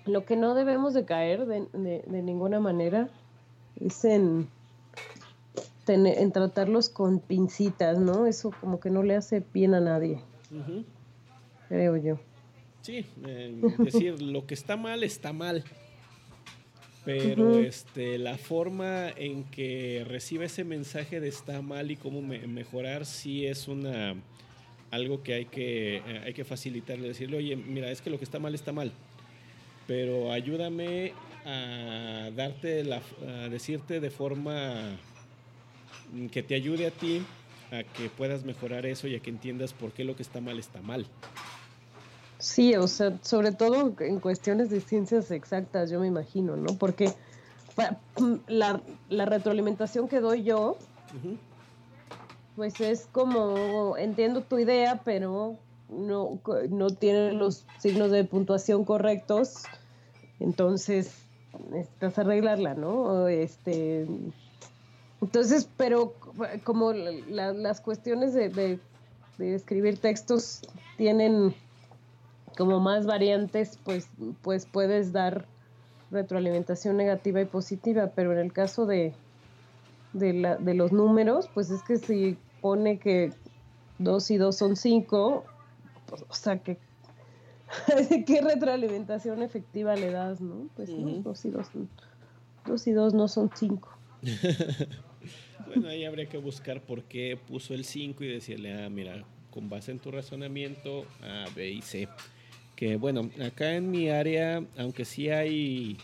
lo que no debemos de caer de, de, ninguna manera es en, en tratarlos con pincitas, ¿no? Eso como que no le hace bien a nadie, creo yo. Sí, eh, decir lo que está mal está mal pero este, la forma en que recibe ese mensaje de está mal y cómo mejorar sí es una algo que hay que, eh, hay que facilitarle, decirle, oye, mira, es que lo que está mal está mal, pero ayúdame a darte la, a decirte de forma que te ayude a ti a que puedas mejorar eso y a que entiendas por qué lo que está mal está mal. Sí, o sea, sobre todo en cuestiones de ciencias exactas, yo me imagino, ¿no? Porque mm, la, retroalimentación que doy yo, pues es como, entiendo tu idea, pero no, no tiene los signos de puntuación correctos, entonces necesitas arreglarla, ¿no? Este, entonces, pero como las cuestiones de, de escribir textos tienen como más variantes, pues, pues puedes dar retroalimentación negativa y positiva, pero en el caso de, de, la, de los números, pues es que si pone que 2 y 2 son 5, pues, o sea, que ¿qué retroalimentación efectiva le das, no? Pues no, 2 y 2 2 y 2 no son 5. bueno, ahí habría que buscar por qué puso el 5 y decirle, ah, mira, con base en tu razonamiento, A, B y C. Que bueno, acá en mi área, aunque sí hay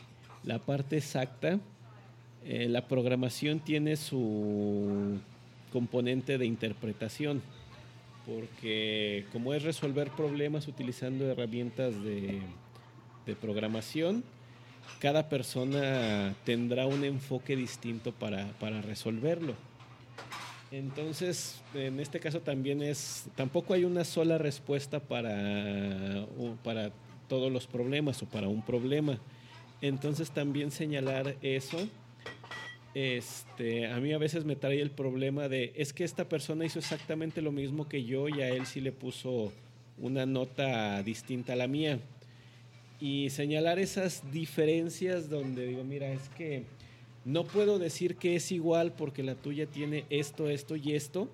la parte exacta, eh, la programación tiene su componente de interpretación, porque como es resolver problemas utilizando herramientas de, de programación, cada persona tendrá un enfoque distinto para, para, resolverlo. Entonces, en este caso también es, tampoco hay una sola respuesta para, para todos los problemas o para un problema. Entonces también señalar eso este, a mí a veces me trae el problema de, es que esta persona hizo exactamente lo mismo que yo y a él sí le puso una nota distinta a la mía. Y señalar esas diferencias donde digo, mira, es que no puedo decir que es igual porque la tuya tiene esto, esto y esto,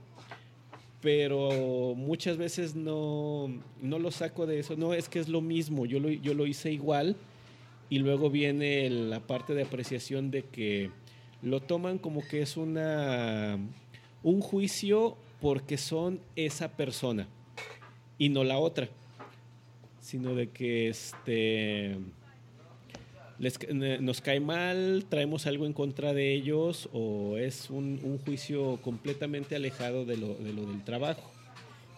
pero muchas veces no, no lo saco de eso, no, es que es lo mismo, yo lo, yo lo hice igual y luego viene la parte de apreciación de que lo toman como que es una un juicio porque son esa persona y no la otra, sino de que este nos cae mal, traemos algo en contra de ellos o es un, juicio completamente alejado de lo, de lo, del trabajo.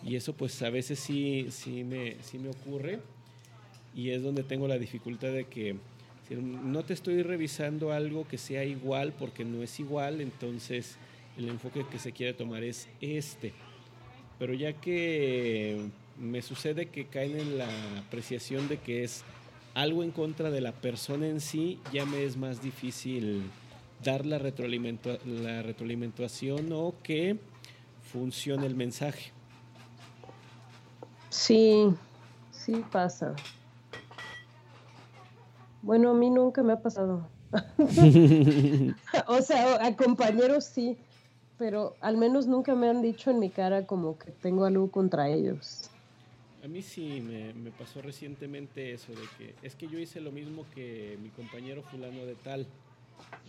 Y eso pues a veces sí, sí, me, sí me ocurre y es donde tengo la dificultad de que no te estoy revisando algo que sea igual porque no es igual, entonces el enfoque que se quiere tomar es este. Pero ya que me sucede que caen en la apreciación de que es algo en contra de la persona en sí, ya me es más difícil dar la, retroalimentación o que funcione el mensaje. Sí, sí pasa. Bueno, a mí nunca me ha pasado. o sea, a compañeros sí, pero al menos nunca me han dicho en mi cara como que tengo algo contra ellos. A mí sí me, me, pasó recientemente eso de que es que yo hice lo mismo que mi compañero fulano de tal.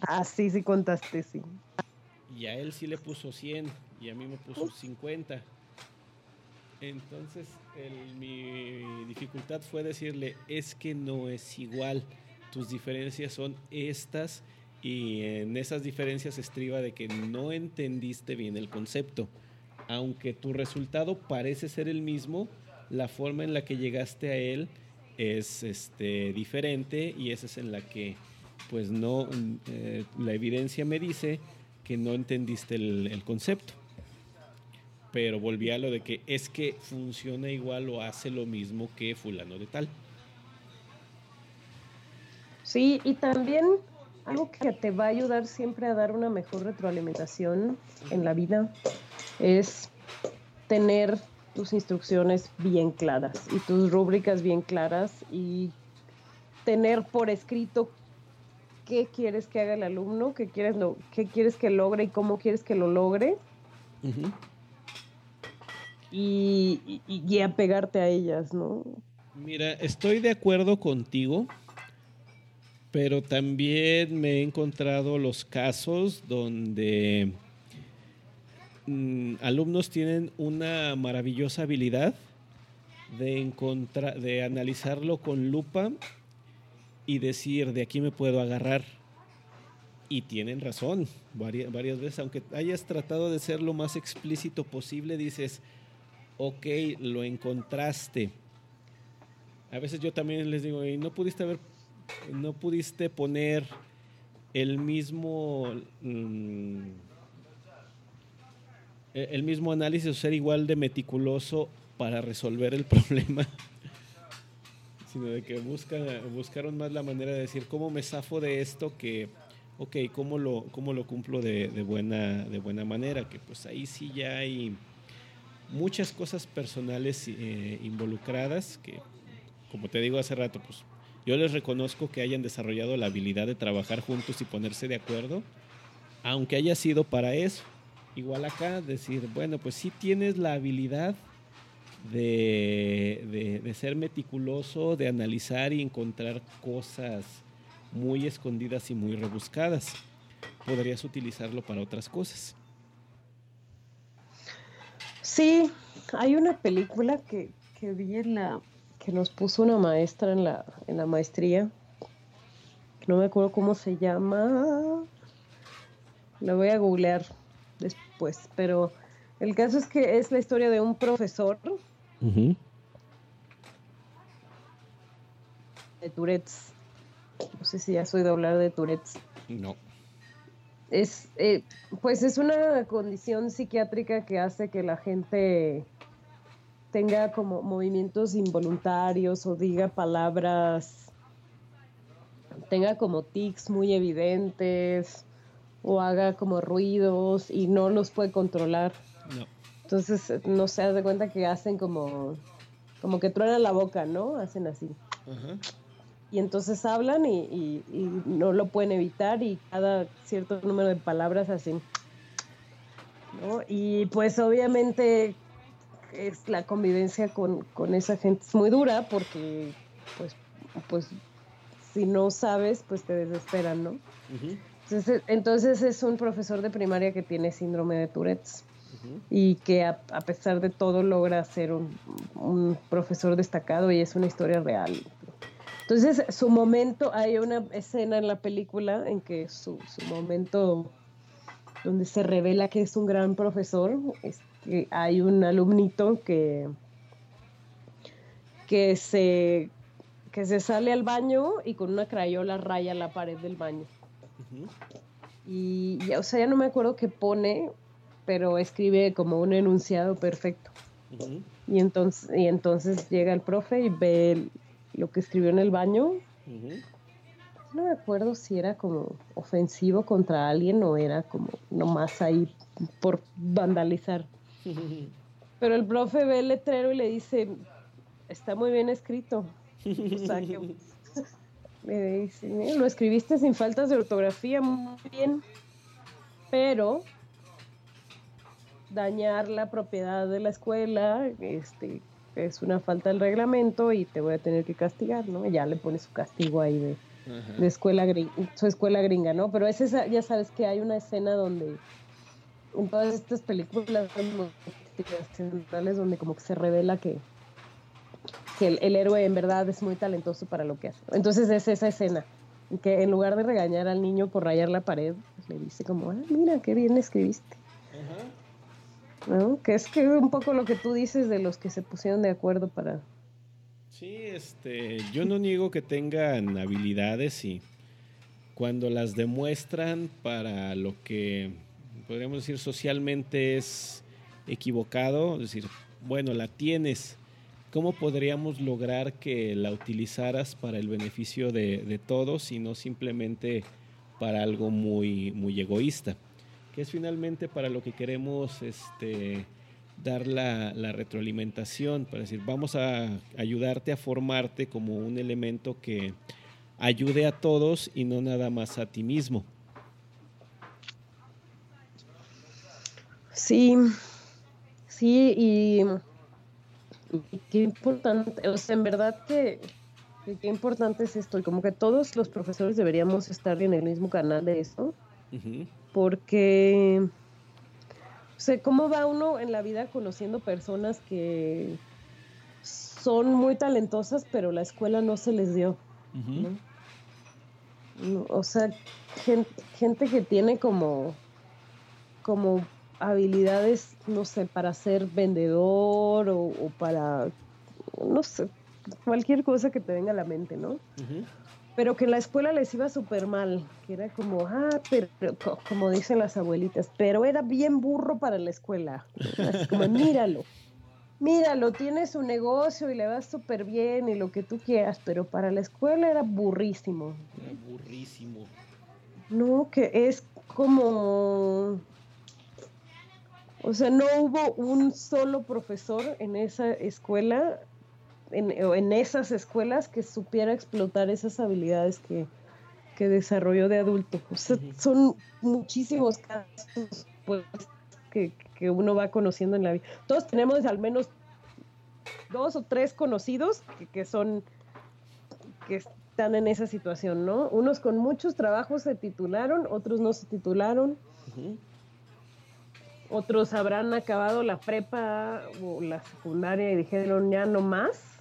Ah, sí, sí contaste, sí. Y a él sí le puso 100 y a mí me puso 50. Entonces mi dificultad fue decirle, es que no es igual, tus diferencias son estas y en esas diferencias estriba de que no entendiste bien el concepto. Aunque tu resultado parece ser el mismo, la forma en la que llegaste a él es este, diferente y esa es en la que pues no, eh, la evidencia me dice que no entendiste el concepto pero volví a lo de que es que funciona igual o hace lo mismo que fulano de tal. Sí, y también algo que te va a ayudar siempre a dar una mejor retroalimentación en la vida es tener tus instrucciones bien claras y tus rúbricas bien claras y tener por escrito qué quieres que haga el alumno, qué quieres, lo, qué quieres que logre y cómo quieres que lo logre y, y, apegarte a ellas, ¿no? Mira, estoy de acuerdo contigo, pero también me he encontrado los casos donde mm, alumnos tienen una maravillosa habilidad de, encontrar, de analizarlo con lupa y decir, de aquí me puedo agarrar. Y tienen razón, varias, varias veces, aunque hayas tratado de ser lo más explícito posible, dices, ok, lo encontraste. A veces yo también les digo, no pudiste haber, no pudiste poner el mismo, mm, e-, el mismo análisis o ser igual de meticuloso para resolver el problema, sino de que buscaron más la manera de decir cómo me zafo de esto que, ok, cómo lo, cómo lo cumplo de, de buena, de buena manera, que pues ahí sí ya hay muchas cosas personales eh, involucradas que como te digo hace rato, pues yo les reconozco que hayan desarrollado la habilidad de trabajar juntos y ponerse de acuerdo, aunque haya sido para eso. Igual acá, decir, bueno, pues sí tienes la habilidad de, de, ser meticuloso, de analizar y encontrar cosas muy escondidas y muy rebuscadas. Podrías utilizarlo para otras cosas. Sí, hay una película que, que vi en la, que nos puso una maestra en la, en la maestría. No me acuerdo cómo se llama. Lo voy a googlear después, pero el caso es que es la historia de un profesor de Tourette's. No sé si ya soy de hablar de Tourette's. No. Es, eh, pues es una condición psiquiátrica que hace que la gente tenga como movimientos involuntarios o diga palabras, tenga como tics muy evidentes o haga como ruidos y no los puede controlar. Entonces, no se hace cuenta que hacen como, como que truenan la boca, ¿no? Hacen así. Y entonces hablan y, no lo pueden evitar y cada cierto número de palabras. ¿no? Y pues obviamente es la convivencia con, esa gente es muy dura porque pues, pues si no sabes, pues te desesperan, ¿no? entonces, es un profesor de primaria que tiene síndrome de Tourette's y que a, pesar de todo logra ser un, profesor destacado y es una historia real. Entonces, su momento, hay una escena en la película en que su, su momento donde se revela que es un gran profesor, es que hay un alumnito que, que, se, que se sale al baño y con una crayola raya la pared del baño. Y, o sea, ya no me acuerdo qué pone, pero escribe como un enunciado perfecto. y, entonces, y entonces llega el profe y ve lo que escribió en el baño. No me acuerdo si era como ofensivo contra alguien o era como nomás ahí por vandalizar. Pero el profe ve el letrero y le dice, está muy bien escrito. O sea, que, le dice, lo escribiste sin faltas de ortografía, muy bien, pero dañar la propiedad de la escuela este, es una falta del reglamento y te voy a tener que castigar, ¿no? ya le pone su castigo ahí de, de escuela gringa, su escuela gringa, ¿no? Pero es esa, ya sabes que hay una escena donde en todas estas películas centrales donde como que se revela que, que el, héroe en verdad es muy talentoso para lo que hace. Entonces es esa escena, que en lugar de regañar al niño por rayar la pared, pues le dice como, ah, mira, qué bien escribiste. Que es que un poco lo que tú dices de los que se pusieron de acuerdo para... Sí, este, yo no niego que tengan habilidades y cuando las demuestran para lo que podríamos decir socialmente es equivocado, es decir, bueno, la tienes, ¿cómo podríamos lograr que la utilizaras para el beneficio de, todos y no simplemente para algo muy, muy egoísta? Que es finalmente para lo que queremos este, dar la, la retroalimentación, para decir, vamos a ayudarte a formarte como un elemento que ayude a todos y no nada más a ti mismo. Sí, sí, y, qué importante, o sea, en verdad que, qué importante es esto, y como que todos los profesores deberíamos estar en el mismo canal de esto, porque, o sea, ¿cómo va uno en la vida conociendo personas que son muy talentosas, pero la escuela no se les dio? O sea, gente, que tiene como, como habilidades, no sé, para ser vendedor o, para, no sé, cualquier cosa que te venga a la mente, ¿no? Pero que en la escuela les iba súper mal, que era como, ah, pero, como dicen las abuelitas, pero era bien burro para la escuela. Así como, míralo, míralo, tiene su negocio y le va súper bien y lo que tú quieras, pero para la escuela era burrísimo. Era burrísimo. No, que es como o sea, no hubo un solo profesor en esa escuela en, esas escuelas que supiera explotar esas habilidades que, que desarrolló de adulto. Son muchísimos casos pues, que, que uno va conociendo en la vida. Todos tenemos al menos dos o tres conocidos que, son que están en esa situación, ¿no? Unos con muchos trabajos se titularon, otros no se titularon. Otros habrán acabado la prepa o la secundaria y dijeron ya no más.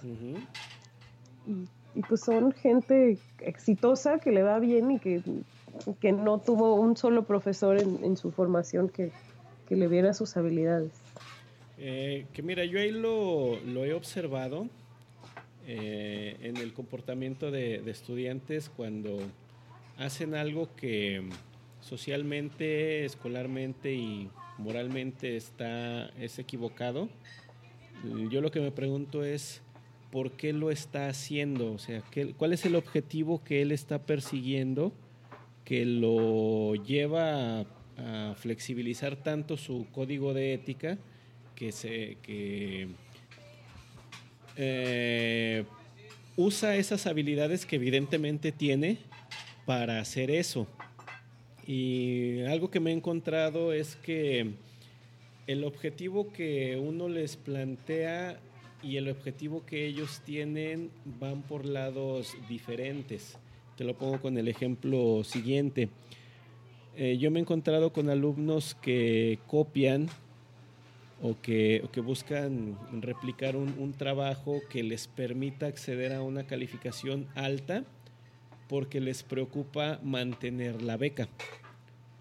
y, pues son gente exitosa que le va bien y que, que no tuvo un solo profesor en, su formación que, que le viera sus habilidades. Eh, que mira, yo ahí lo, he observado eh, en el comportamiento de, estudiantes cuando hacen algo que socialmente, escolarmente y moralmente está, es equivocado. Yo lo que me pregunto es, ¿por qué lo está haciendo? O sea, ¿cuál es el objetivo que él está persiguiendo que lo lleva a flexibilizar tanto su código de ética? que se que eh, usa esas habilidades que evidentemente tiene para hacer eso. Y algo que me he encontrado es que el objetivo que uno les plantea y el objetivo que ellos tienen van por lados diferentes. Te lo pongo con el ejemplo siguiente. Eh, yo me he encontrado con alumnos que copian o que, que buscan replicar un, trabajo que les permita acceder a una calificación alta porque les preocupa mantener la beca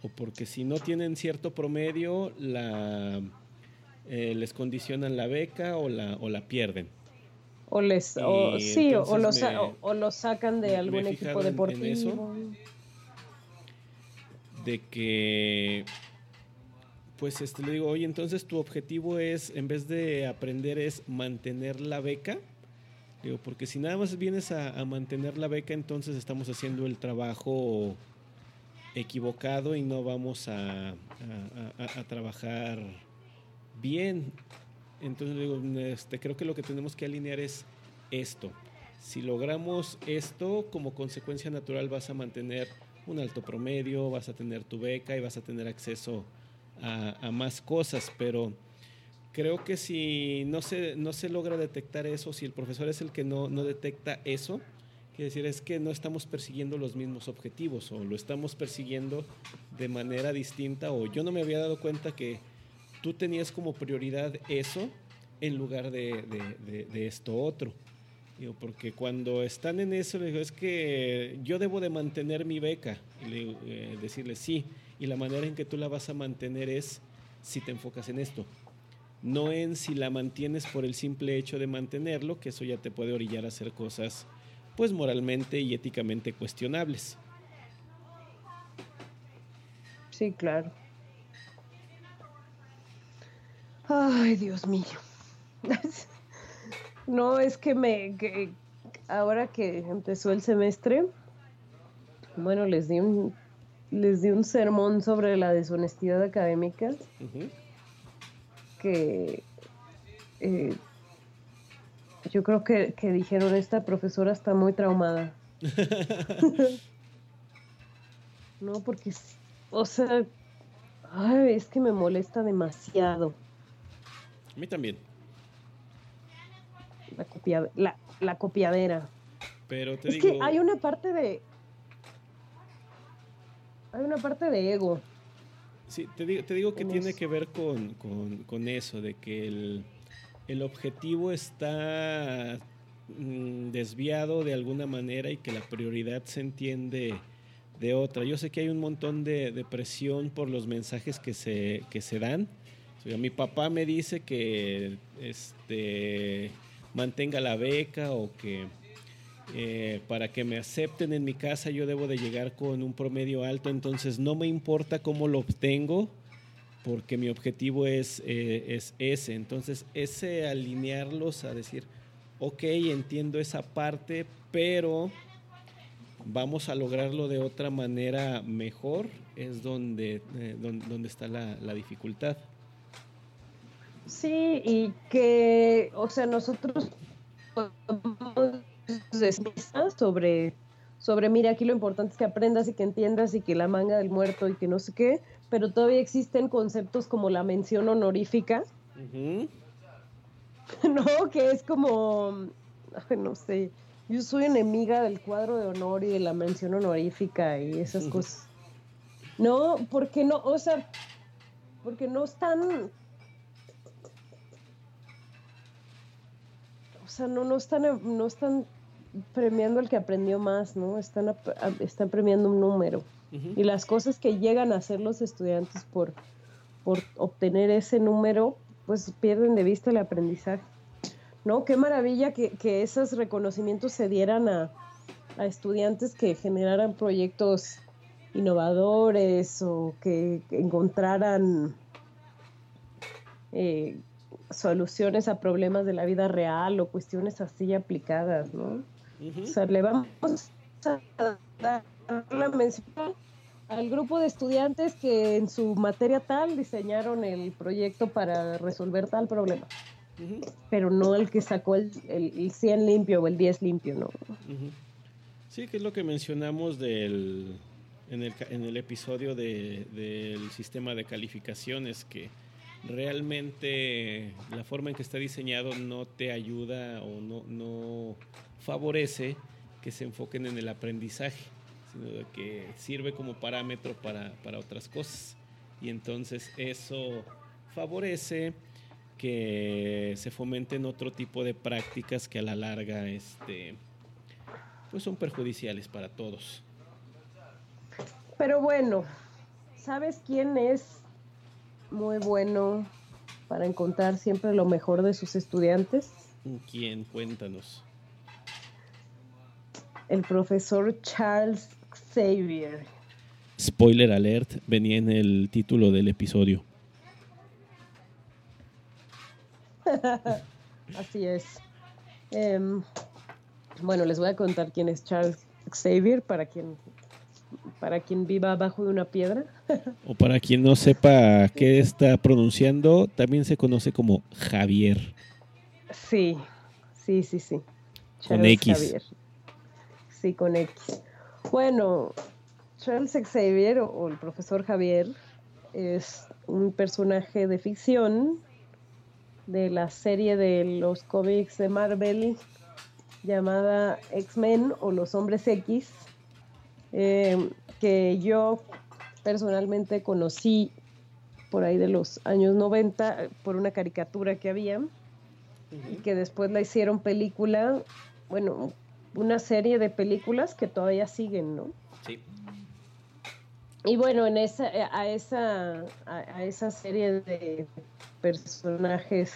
o porque si no tienen cierto promedio la, eh, les condicionan la beca o la, o la pierden. O les, o, sí, o, lo, o, lo, sacan de algún equipo deportivo. de que pues este, le digo, oye, entonces tu objetivo es, en vez de aprender, es mantener la beca. Digo, porque si nada más vienes a, mantener la beca, entonces estamos haciendo el trabajo equivocado y no vamos a, a, trabajar bien. Entonces digo, este, creo que lo que tenemos que alinear es esto. Si logramos esto, como consecuencia natural vas a mantener un alto promedio, vas a tener tu beca y vas a tener acceso a, más cosas, pero creo que si no se, no se logra detectar eso, si el profesor es el que no, no detecta eso, decir es que no estamos persiguiendo los mismos objetivos o lo estamos persiguiendo de manera distinta o yo no me había dado cuenta que tú tenías como prioridad eso en lugar de, de, esto otro. Digo, porque cuando están en eso, le digo, es que yo debo de mantener mi beca. Y eh, decirle, sí, y la manera en que tú la vas a mantener es si te enfocas en esto. No en si la mantienes por el simple hecho de mantenerlo, que eso ya te puede orillar a hacer cosas pues moralmente y éticamente cuestionables. Sí, claro. Ay, Dios mío. no, es que me que ahora que empezó el semestre, bueno, les di un les di un sermón sobre la deshonestidad académica que eh, yo creo que, dijeron esta profesora está muy traumada. no, porque, o sea, es que me molesta demasiado. A mí también. La, la, la copiadera. Pero te es que hay una parte de, hay una parte de ego. Sí, te digo, te digo que tiene que ver con, eso, de que el, objetivo está mm, desviado de alguna manera y que la prioridad se entiende de otra. Yo sé que hay un montón de, presión por los mensajes que se, que se dan. mi papá me dice que este, mantenga la beca o que eh, para que me acepten en mi casa yo debo de llegar con un promedio alto, entonces no me importa cómo lo obtengo, porque mi objetivo es, eh, es ese. Entonces, ese alinearlos a decir, ok, entiendo esa parte, pero vamos a lograrlo de otra manera mejor, es donde, eh, donde, está la, la dificultad. Sí, y que, o sea, nosotros sobre, sobre, mira, aquí lo importante es que aprendas y que entiendas y que la manga del muerto y que no sé qué, pero todavía existen conceptos como la mención honorífica, ¿no? Que es como, no sé, yo soy enemiga del cuadro de honor y de la mención honorífica y esas cosas. No, porque no, o sea, porque no están o sea, no, no están, no están premiando al que aprendió más, ¿no? Están, están premiando un número. Y las cosas que llegan a hacer los estudiantes por, por obtener ese número, pues pierden de vista el aprendizaje. ¿No? Qué maravilla que, que esos reconocimientos se dieran a, a estudiantes que generaran proyectos innovadores o que, encontraran eh, soluciones a problemas de la vida real o cuestiones así aplicadas, ¿no? O sea, le vamos a dar la mención al grupo de estudiantes que en su materia tal diseñaron el proyecto para resolver tal problema. Pero no el que sacó el, el, 100 limpio o el 10 limpio, ¿no? Sí, que es lo que mencionamos del, en, el, en el episodio de, del sistema de calificaciones, que realmente la forma en que está diseñado no te ayuda o no, no favorece que se enfoquen en el aprendizaje, sino que sirve como parámetro para, otras cosas. Y entonces eso favorece que se fomenten otro tipo de prácticas que a la larga este, pues son perjudiciales para todos. Pero bueno, ¿sabes quién es muy bueno para encontrar siempre lo mejor de sus estudiantes? ¿Quién? Cuéntanos. El profesor Charles Xavier. Spoiler alert, venía en el título del episodio. Así es. Em, bueno, les voy a contar quién es Charles Xavier para quien para quien viva abajo de una piedra. o para quien no sepa qué está pronunciando, también se conoce como Javier. Sí, sí, sí, sí. con X. Sí, con X. Bueno, Charles Xavier o, el profesor Javier es un personaje de ficción de la serie de los cómics de Marvel llamada X-Men o los Hombres X eh, que yo personalmente conocí por ahí de los años 90 por una caricatura que había y que después la hicieron película, bueno, una serie de películas que todavía siguen, ¿no? Sí. Y bueno, en esa, a, esa, a esa serie de personajes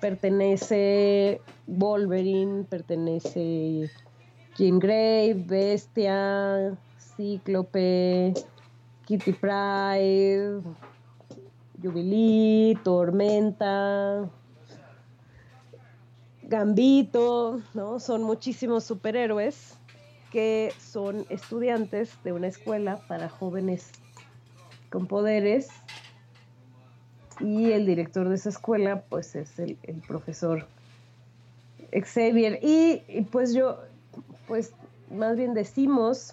pertenece Wolverine, pertenece Jean Grey, Bestia, Cíclope, Kitty Pride, Jubilee, Tormenta, Gambito, ¿no? Son muchísimos superhéroes que son estudiantes de una escuela para jóvenes con poderes. Y el director de esa escuela pues es el, profesor Xavier. Y, pues yo pues más bien decimos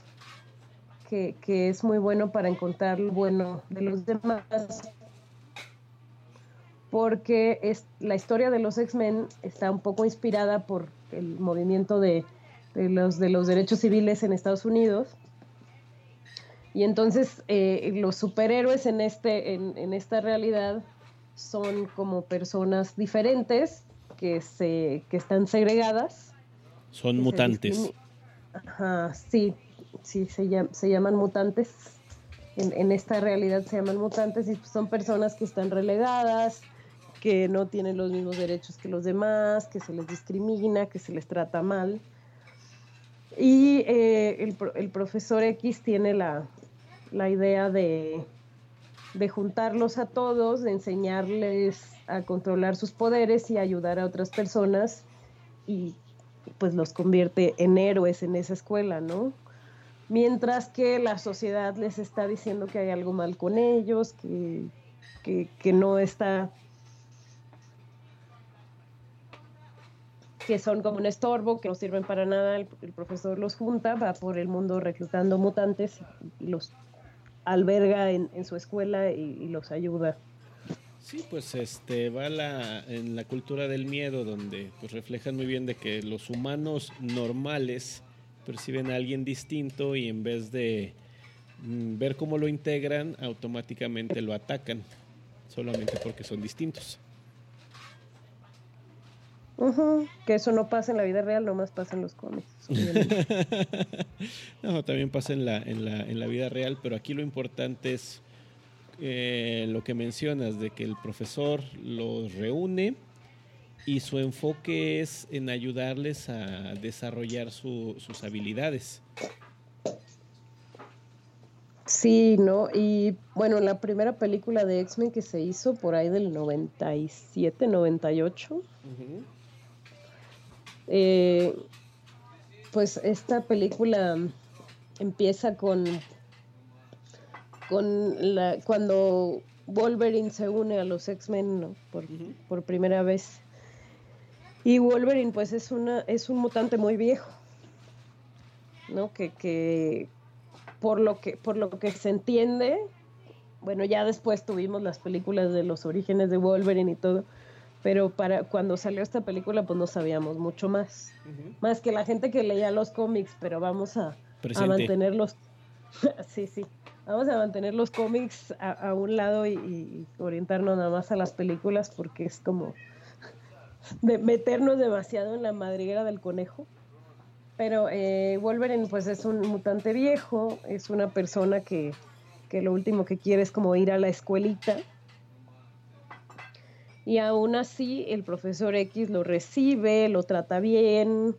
que, es muy bueno para encontrar lo bueno de los demás, porque es, la historia de los X-Men está un poco inspirada por el movimiento de, los, de los derechos civiles en Estados Unidos. Y entonces eh, los superhéroes en, este, en, esta realidad son como personas diferentes que, se, que están segregadas. Son mutantes. Ajá, sí, sí, se, se llaman mutantes. En, esta realidad se llaman mutantes y son personas que están relegadas, que no tienen los mismos derechos que los demás, que se les discrimina, que se les trata mal. Y eh, el, profesor X tiene la, idea de, de, juntarlos a todos, de enseñarles a controlar sus poderes y ayudar a otras personas y pues los convierte en héroes en esa escuela, ¿no? Mientras que la sociedad les está diciendo que hay algo mal con ellos, que, que, no está que son como un estorbo, que no sirven para nada, el, profesor los junta, va por el mundo reclutando mutantes los alberga en, su escuela y, los ayuda. Sí, pues este va la, en la cultura del miedo, donde pues reflejan muy bien de que los humanos normales perciben a alguien distinto y en vez de mm, ver cómo lo integran, automáticamente lo atacan, solamente porque son distintos. Que eso no pasa en la vida real, nomás pasa en los cómics. no, también pasa en la, en, la, en la vida real, pero aquí lo importante es eh, lo que mencionas, de que el profesor los reúne y su enfoque es en ayudarles a desarrollar sus habilidades. Sí, ¿no? Y bueno, la primera película de X-Men que se hizo por ahí del 97, 98, eh, pues esta película empieza con, con la, cuando Wolverine se une a los X-Men por, primera vez. Y Wolverine pues es, una, es un mutante muy viejo, ¿no? Que, que, por, lo que por lo que se entiende, bueno, ya después tuvimos las películas de los orígenes de Wolverine y todo, pero para cuando salió esta película pues no sabíamos mucho más, más que la gente que leía los cómics, pero vamos a, a mantenerlos, sí, sí, vamos a mantener los cómics a, un lado y, orientarnos nada más a las películas porque es como meternos demasiado en la madriguera del conejo. Pero eh, Wolverine pues es un mutante viejo, es una persona que, que lo último que quiere es como ir a la escuelita y aún así el profesor X lo recibe, lo trata bien,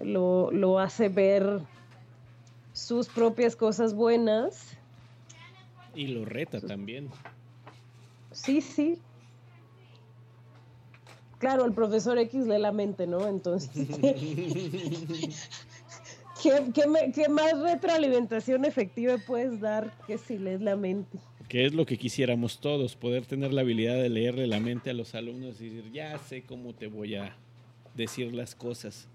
lo, hace ver sus propias cosas buenas. Y lo reta también. Sí, sí. Claro, el profesor X lee la mente, ¿no? Entonces, ¿qué, qué más retroalimentación efectiva puedes dar que si lees la mente? Que es lo que quisiéramos todos, poder tener la habilidad de leerle la mente a los alumnos y decir, ya sé cómo te voy a decir las cosas.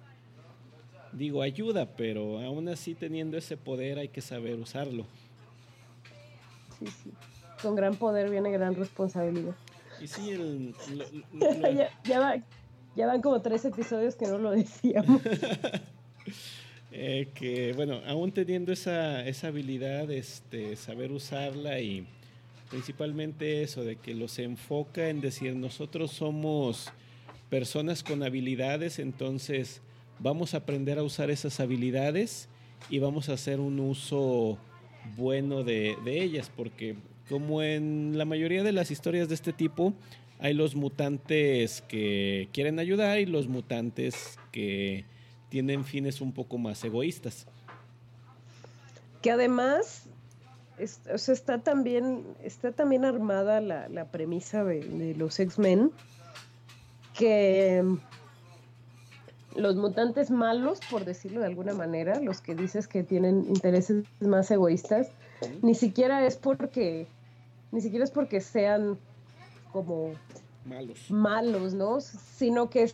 Digo, ayuda, pero aún así teniendo ese poder hay que saber usarlo. Sí, sí. Con gran poder viene gran responsabilidad. Y sí, el, ya, ya, van como tres episodios que no lo decíamos. Eh, que bueno, aún teniendo esa, esa habilidad, este, saber usarla y principalmente eso, de que los enfoca en decir nosotros somos personas con habilidades, entonces vamos a aprender a usar esas habilidades y vamos a hacer un uso bueno de, ellas, porque como en la mayoría de las historias de este tipo, hay los mutantes que quieren ayudar y los mutantes que tienen fines un poco más egoístas. Que además está también, está también armada la, premisa de, los X-Men que los mutantes malos, por decirlo de alguna manera, los que dices que tienen intereses más egoístas, ni siquiera es porque, ni siquiera es porque sean como malos, malos, ¿no? Sino que,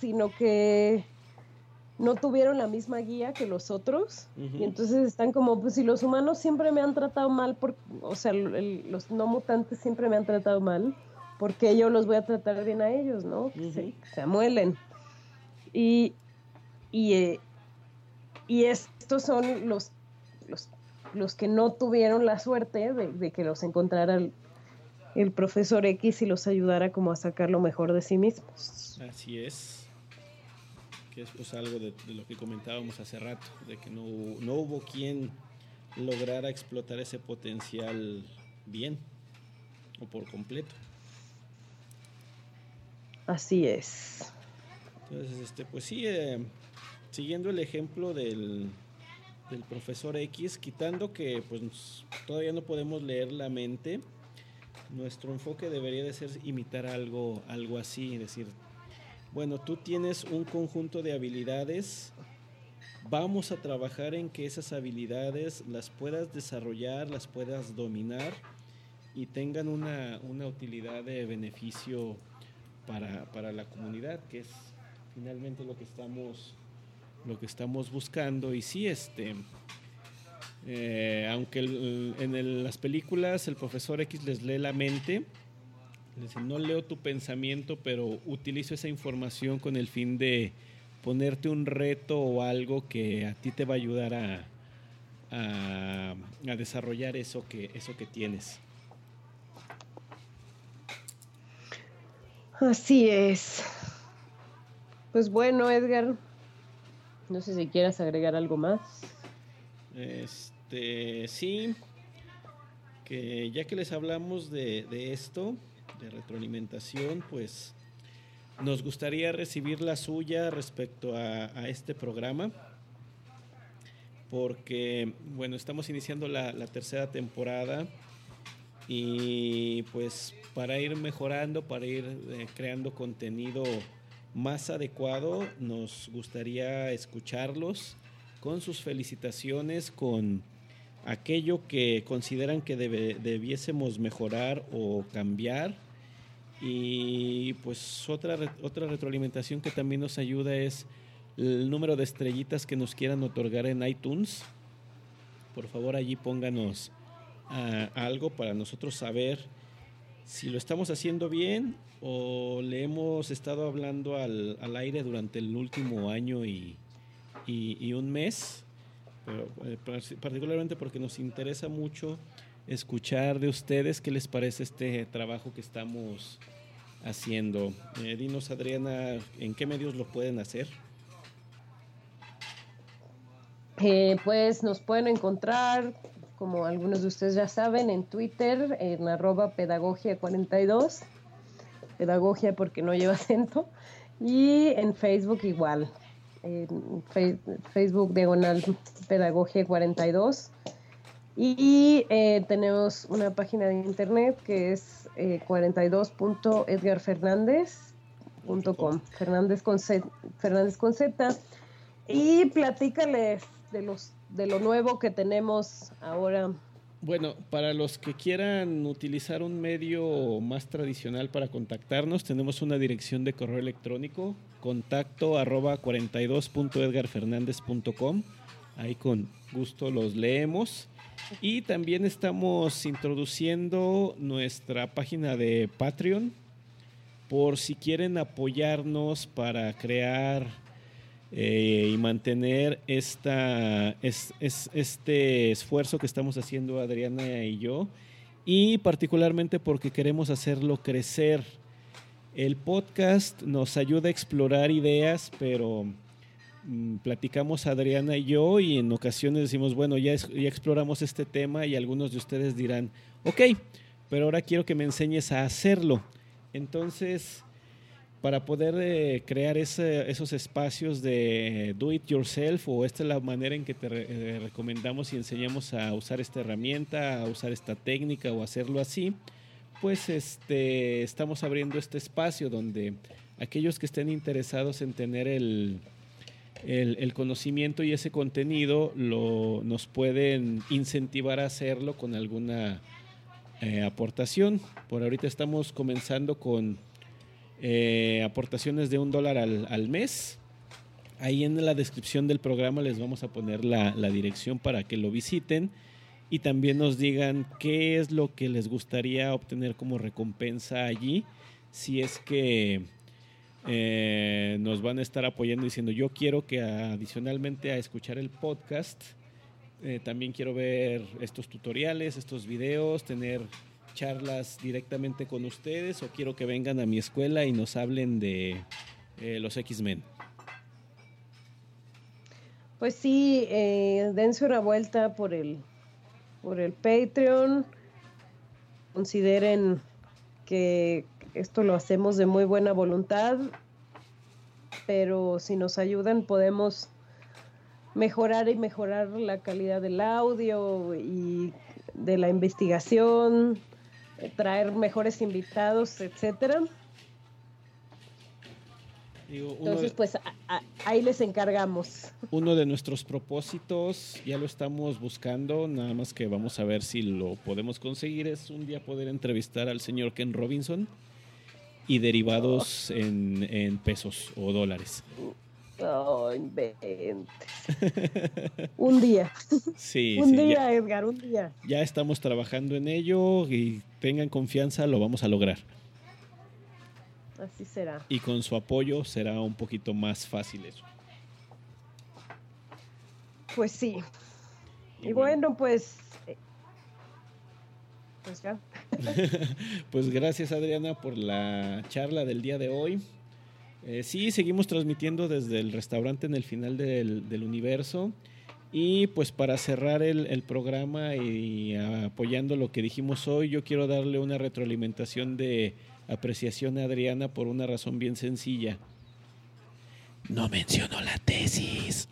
sino que no tuvieron la misma guía que los otros y entonces están como, pues si los humanos siempre me han tratado mal, por, o sea, los no mutantes siempre me han tratado mal, porque yo los voy a tratar bien a ellos, ¿no? se, amuelen. Y, y, eh, y estos son los, los, los, que no tuvieron la suerte de, que los encontrara el, el profesor X y los ayudara como a sacar lo mejor de sí mismos. Así es que es pues algo de, lo que comentábamos hace rato, de que no, no hubo quien lograra explotar ese potencial bien o por completo. Así es. Entonces, este, pues sí, eh, siguiendo el ejemplo del, del profesor X, quitando que pues todavía no podemos leer la mente, nuestro enfoque debería de ser imitar algo, algo así, decir, bueno, tú tienes un conjunto de habilidades, vamos a trabajar en que esas habilidades las puedas desarrollar, las puedas dominar y tengan una, utilidad de beneficio para, la comunidad, que es finalmente lo que estamos lo que estamos buscando. Y sí este eh, aunque en las películas el profesor X les lee la mente, no leo tu pensamiento, pero utilizo esa información con el fin de ponerte un reto o algo que a ti te va a ayudar a, a, desarrollar eso que, eso que tienes. Así es. Pues bueno, Edgar, no sé si quieras agregar algo más. Este sí, que ya que les hablamos de, esto, de retroalimentación, pues nos gustaría recibir la suya respecto a, este programa, porque, bueno, estamos iniciando la, tercera temporada y pues para ir mejorando, para ir eh, creando contenido más adecuado, nos gustaría escucharlos con sus felicitaciones, con aquello que consideran que debiésemos mejorar o cambiar. Y pues otra, otra retroalimentación que también nos ayuda es el número de estrellitas que nos quieran otorgar en iTunes. Por favor allí pónganos ah, algo para nosotros saber si lo estamos haciendo bien o le hemos estado hablando al, aire durante el último año y, y un mes pero, eh, particularmente porque nos interesa mucho escuchar de ustedes qué les parece este trabajo que estamos haciendo. Eh, dinos, Adriana, ¿en qué medios lo pueden hacer? Eh, pues nos pueden encontrar, como algunos de ustedes ya saben, en Twitter, en arroba pedagogia42, pedagogia porque no lleva acento, y en Facebook igual, en Facebook diagonal pedagogía 42 y eh, tenemos una página de internet que es eh, 42.edgarfernandez.com Fernández con Z, Fernández con Z. Y platícales de los de lo nuevo que tenemos ahora. Bueno, para los que quieran utilizar un medio más tradicional para contactarnos, tenemos una dirección de correo electrónico, contacto arroba 42.edgarfernandez.com. Ahí con gusto los leemos. Y también estamos introduciendo nuestra página de Patreon por si quieren apoyarnos para crear eh, y mantener esta, es, este esfuerzo que estamos haciendo Adriana y yo, y particularmente porque queremos hacerlo crecer. El podcast nos ayuda a explorar ideas, pero platicamos Adriana y yo y en ocasiones decimos, bueno, ya, ya exploramos este tema y algunos de ustedes dirán, ok, pero ahora quiero que me enseñes a hacerlo. Entonces, para poder eh, crear esos espacios de do it yourself o esta es la manera en que te eh, recomendamos y enseñamos a usar esta herramienta, a usar esta técnica o hacerlo así, pues este, estamos abriendo este espacio donde aquellos que estén interesados en tener el, el, conocimiento y ese contenido lo, nos pueden incentivar a hacerlo con alguna eh, aportación. Por ahorita estamos comenzando con eh, aportaciones de un dólar al, mes. Ahí en la descripción del programa les vamos a poner la, dirección para que lo visiten y también nos digan qué es lo que les gustaría obtener como recompensa allí. Si es que eh, nos van a estar apoyando diciendo yo quiero que adicionalmente a escuchar el podcast, eh, también quiero ver estos tutoriales, estos videos, tener charlas directamente con ustedes o quiero que vengan a mi escuela y nos hablen de eh, los X-Men? Pues sí, dense una vuelta por el, por el Patreon. Consideren que esto lo hacemos de muy buena voluntad, pero si nos ayudan podemos mejorar y mejorar la calidad del audio y de la investigación, traer mejores invitados, etcétera. Entonces, pues ahí les encargamos. Uno de nuestros propósitos, ya lo estamos buscando, nada más que vamos a ver si lo podemos conseguir, es un día poder entrevistar al señor Ken Robinson. Y derivados en, en pesos o dólares. Oh, inventes. un día. Sí, un día, Edgar, un día. Ya estamos trabajando en ello y tengan confianza, lo vamos a lograr. Así será. Y con su apoyo será un poquito más fácil eso. Pues sí. Y, bueno, pues. Pues ya. pues gracias, Adriana, por la charla del día de hoy. Eh, sí, seguimos transmitiendo desde el restaurante en el final del, del universo. Y pues para cerrar el, el, programa y apoyando lo que dijimos hoy, yo quiero darle una retroalimentación de apreciación a Adriana por una razón bien sencilla. No mencionó la tesis.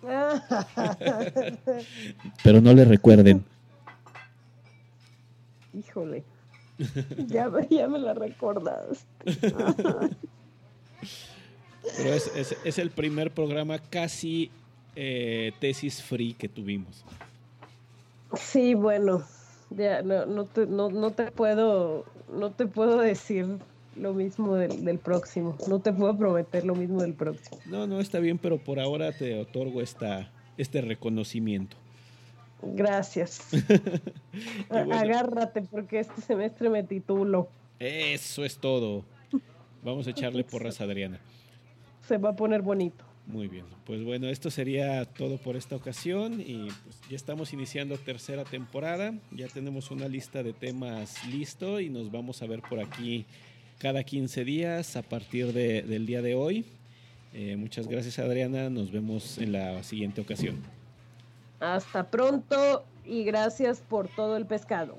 Pero no le recuerden. Híjole. Ya, ya me la recordaste. Pero es, es, el primer programa casi eh, tesis free que tuvimos. Sí, bueno, ya no, no, te, no, no te puedo no te puedo decir lo mismo del, del, próximo. No te puedo prometer lo mismo del próximo. No, no está bien, pero por ahora te otorgo esta, este reconocimiento. Gracias. Agárrate porque este semestre me titulo. Eso es todo. Vamos a echarle porras a Adriana. Se va a poner bonito. Muy bien, pues bueno, esto sería todo por esta ocasión y pues ya estamos iniciando tercera temporada, ya tenemos una lista de temas listo y nos vamos a ver por aquí cada 15 días a partir de, del día de hoy. Eh, muchas gracias Adriana, nos vemos en la siguiente ocasión. Hasta pronto y gracias por todo el pescado.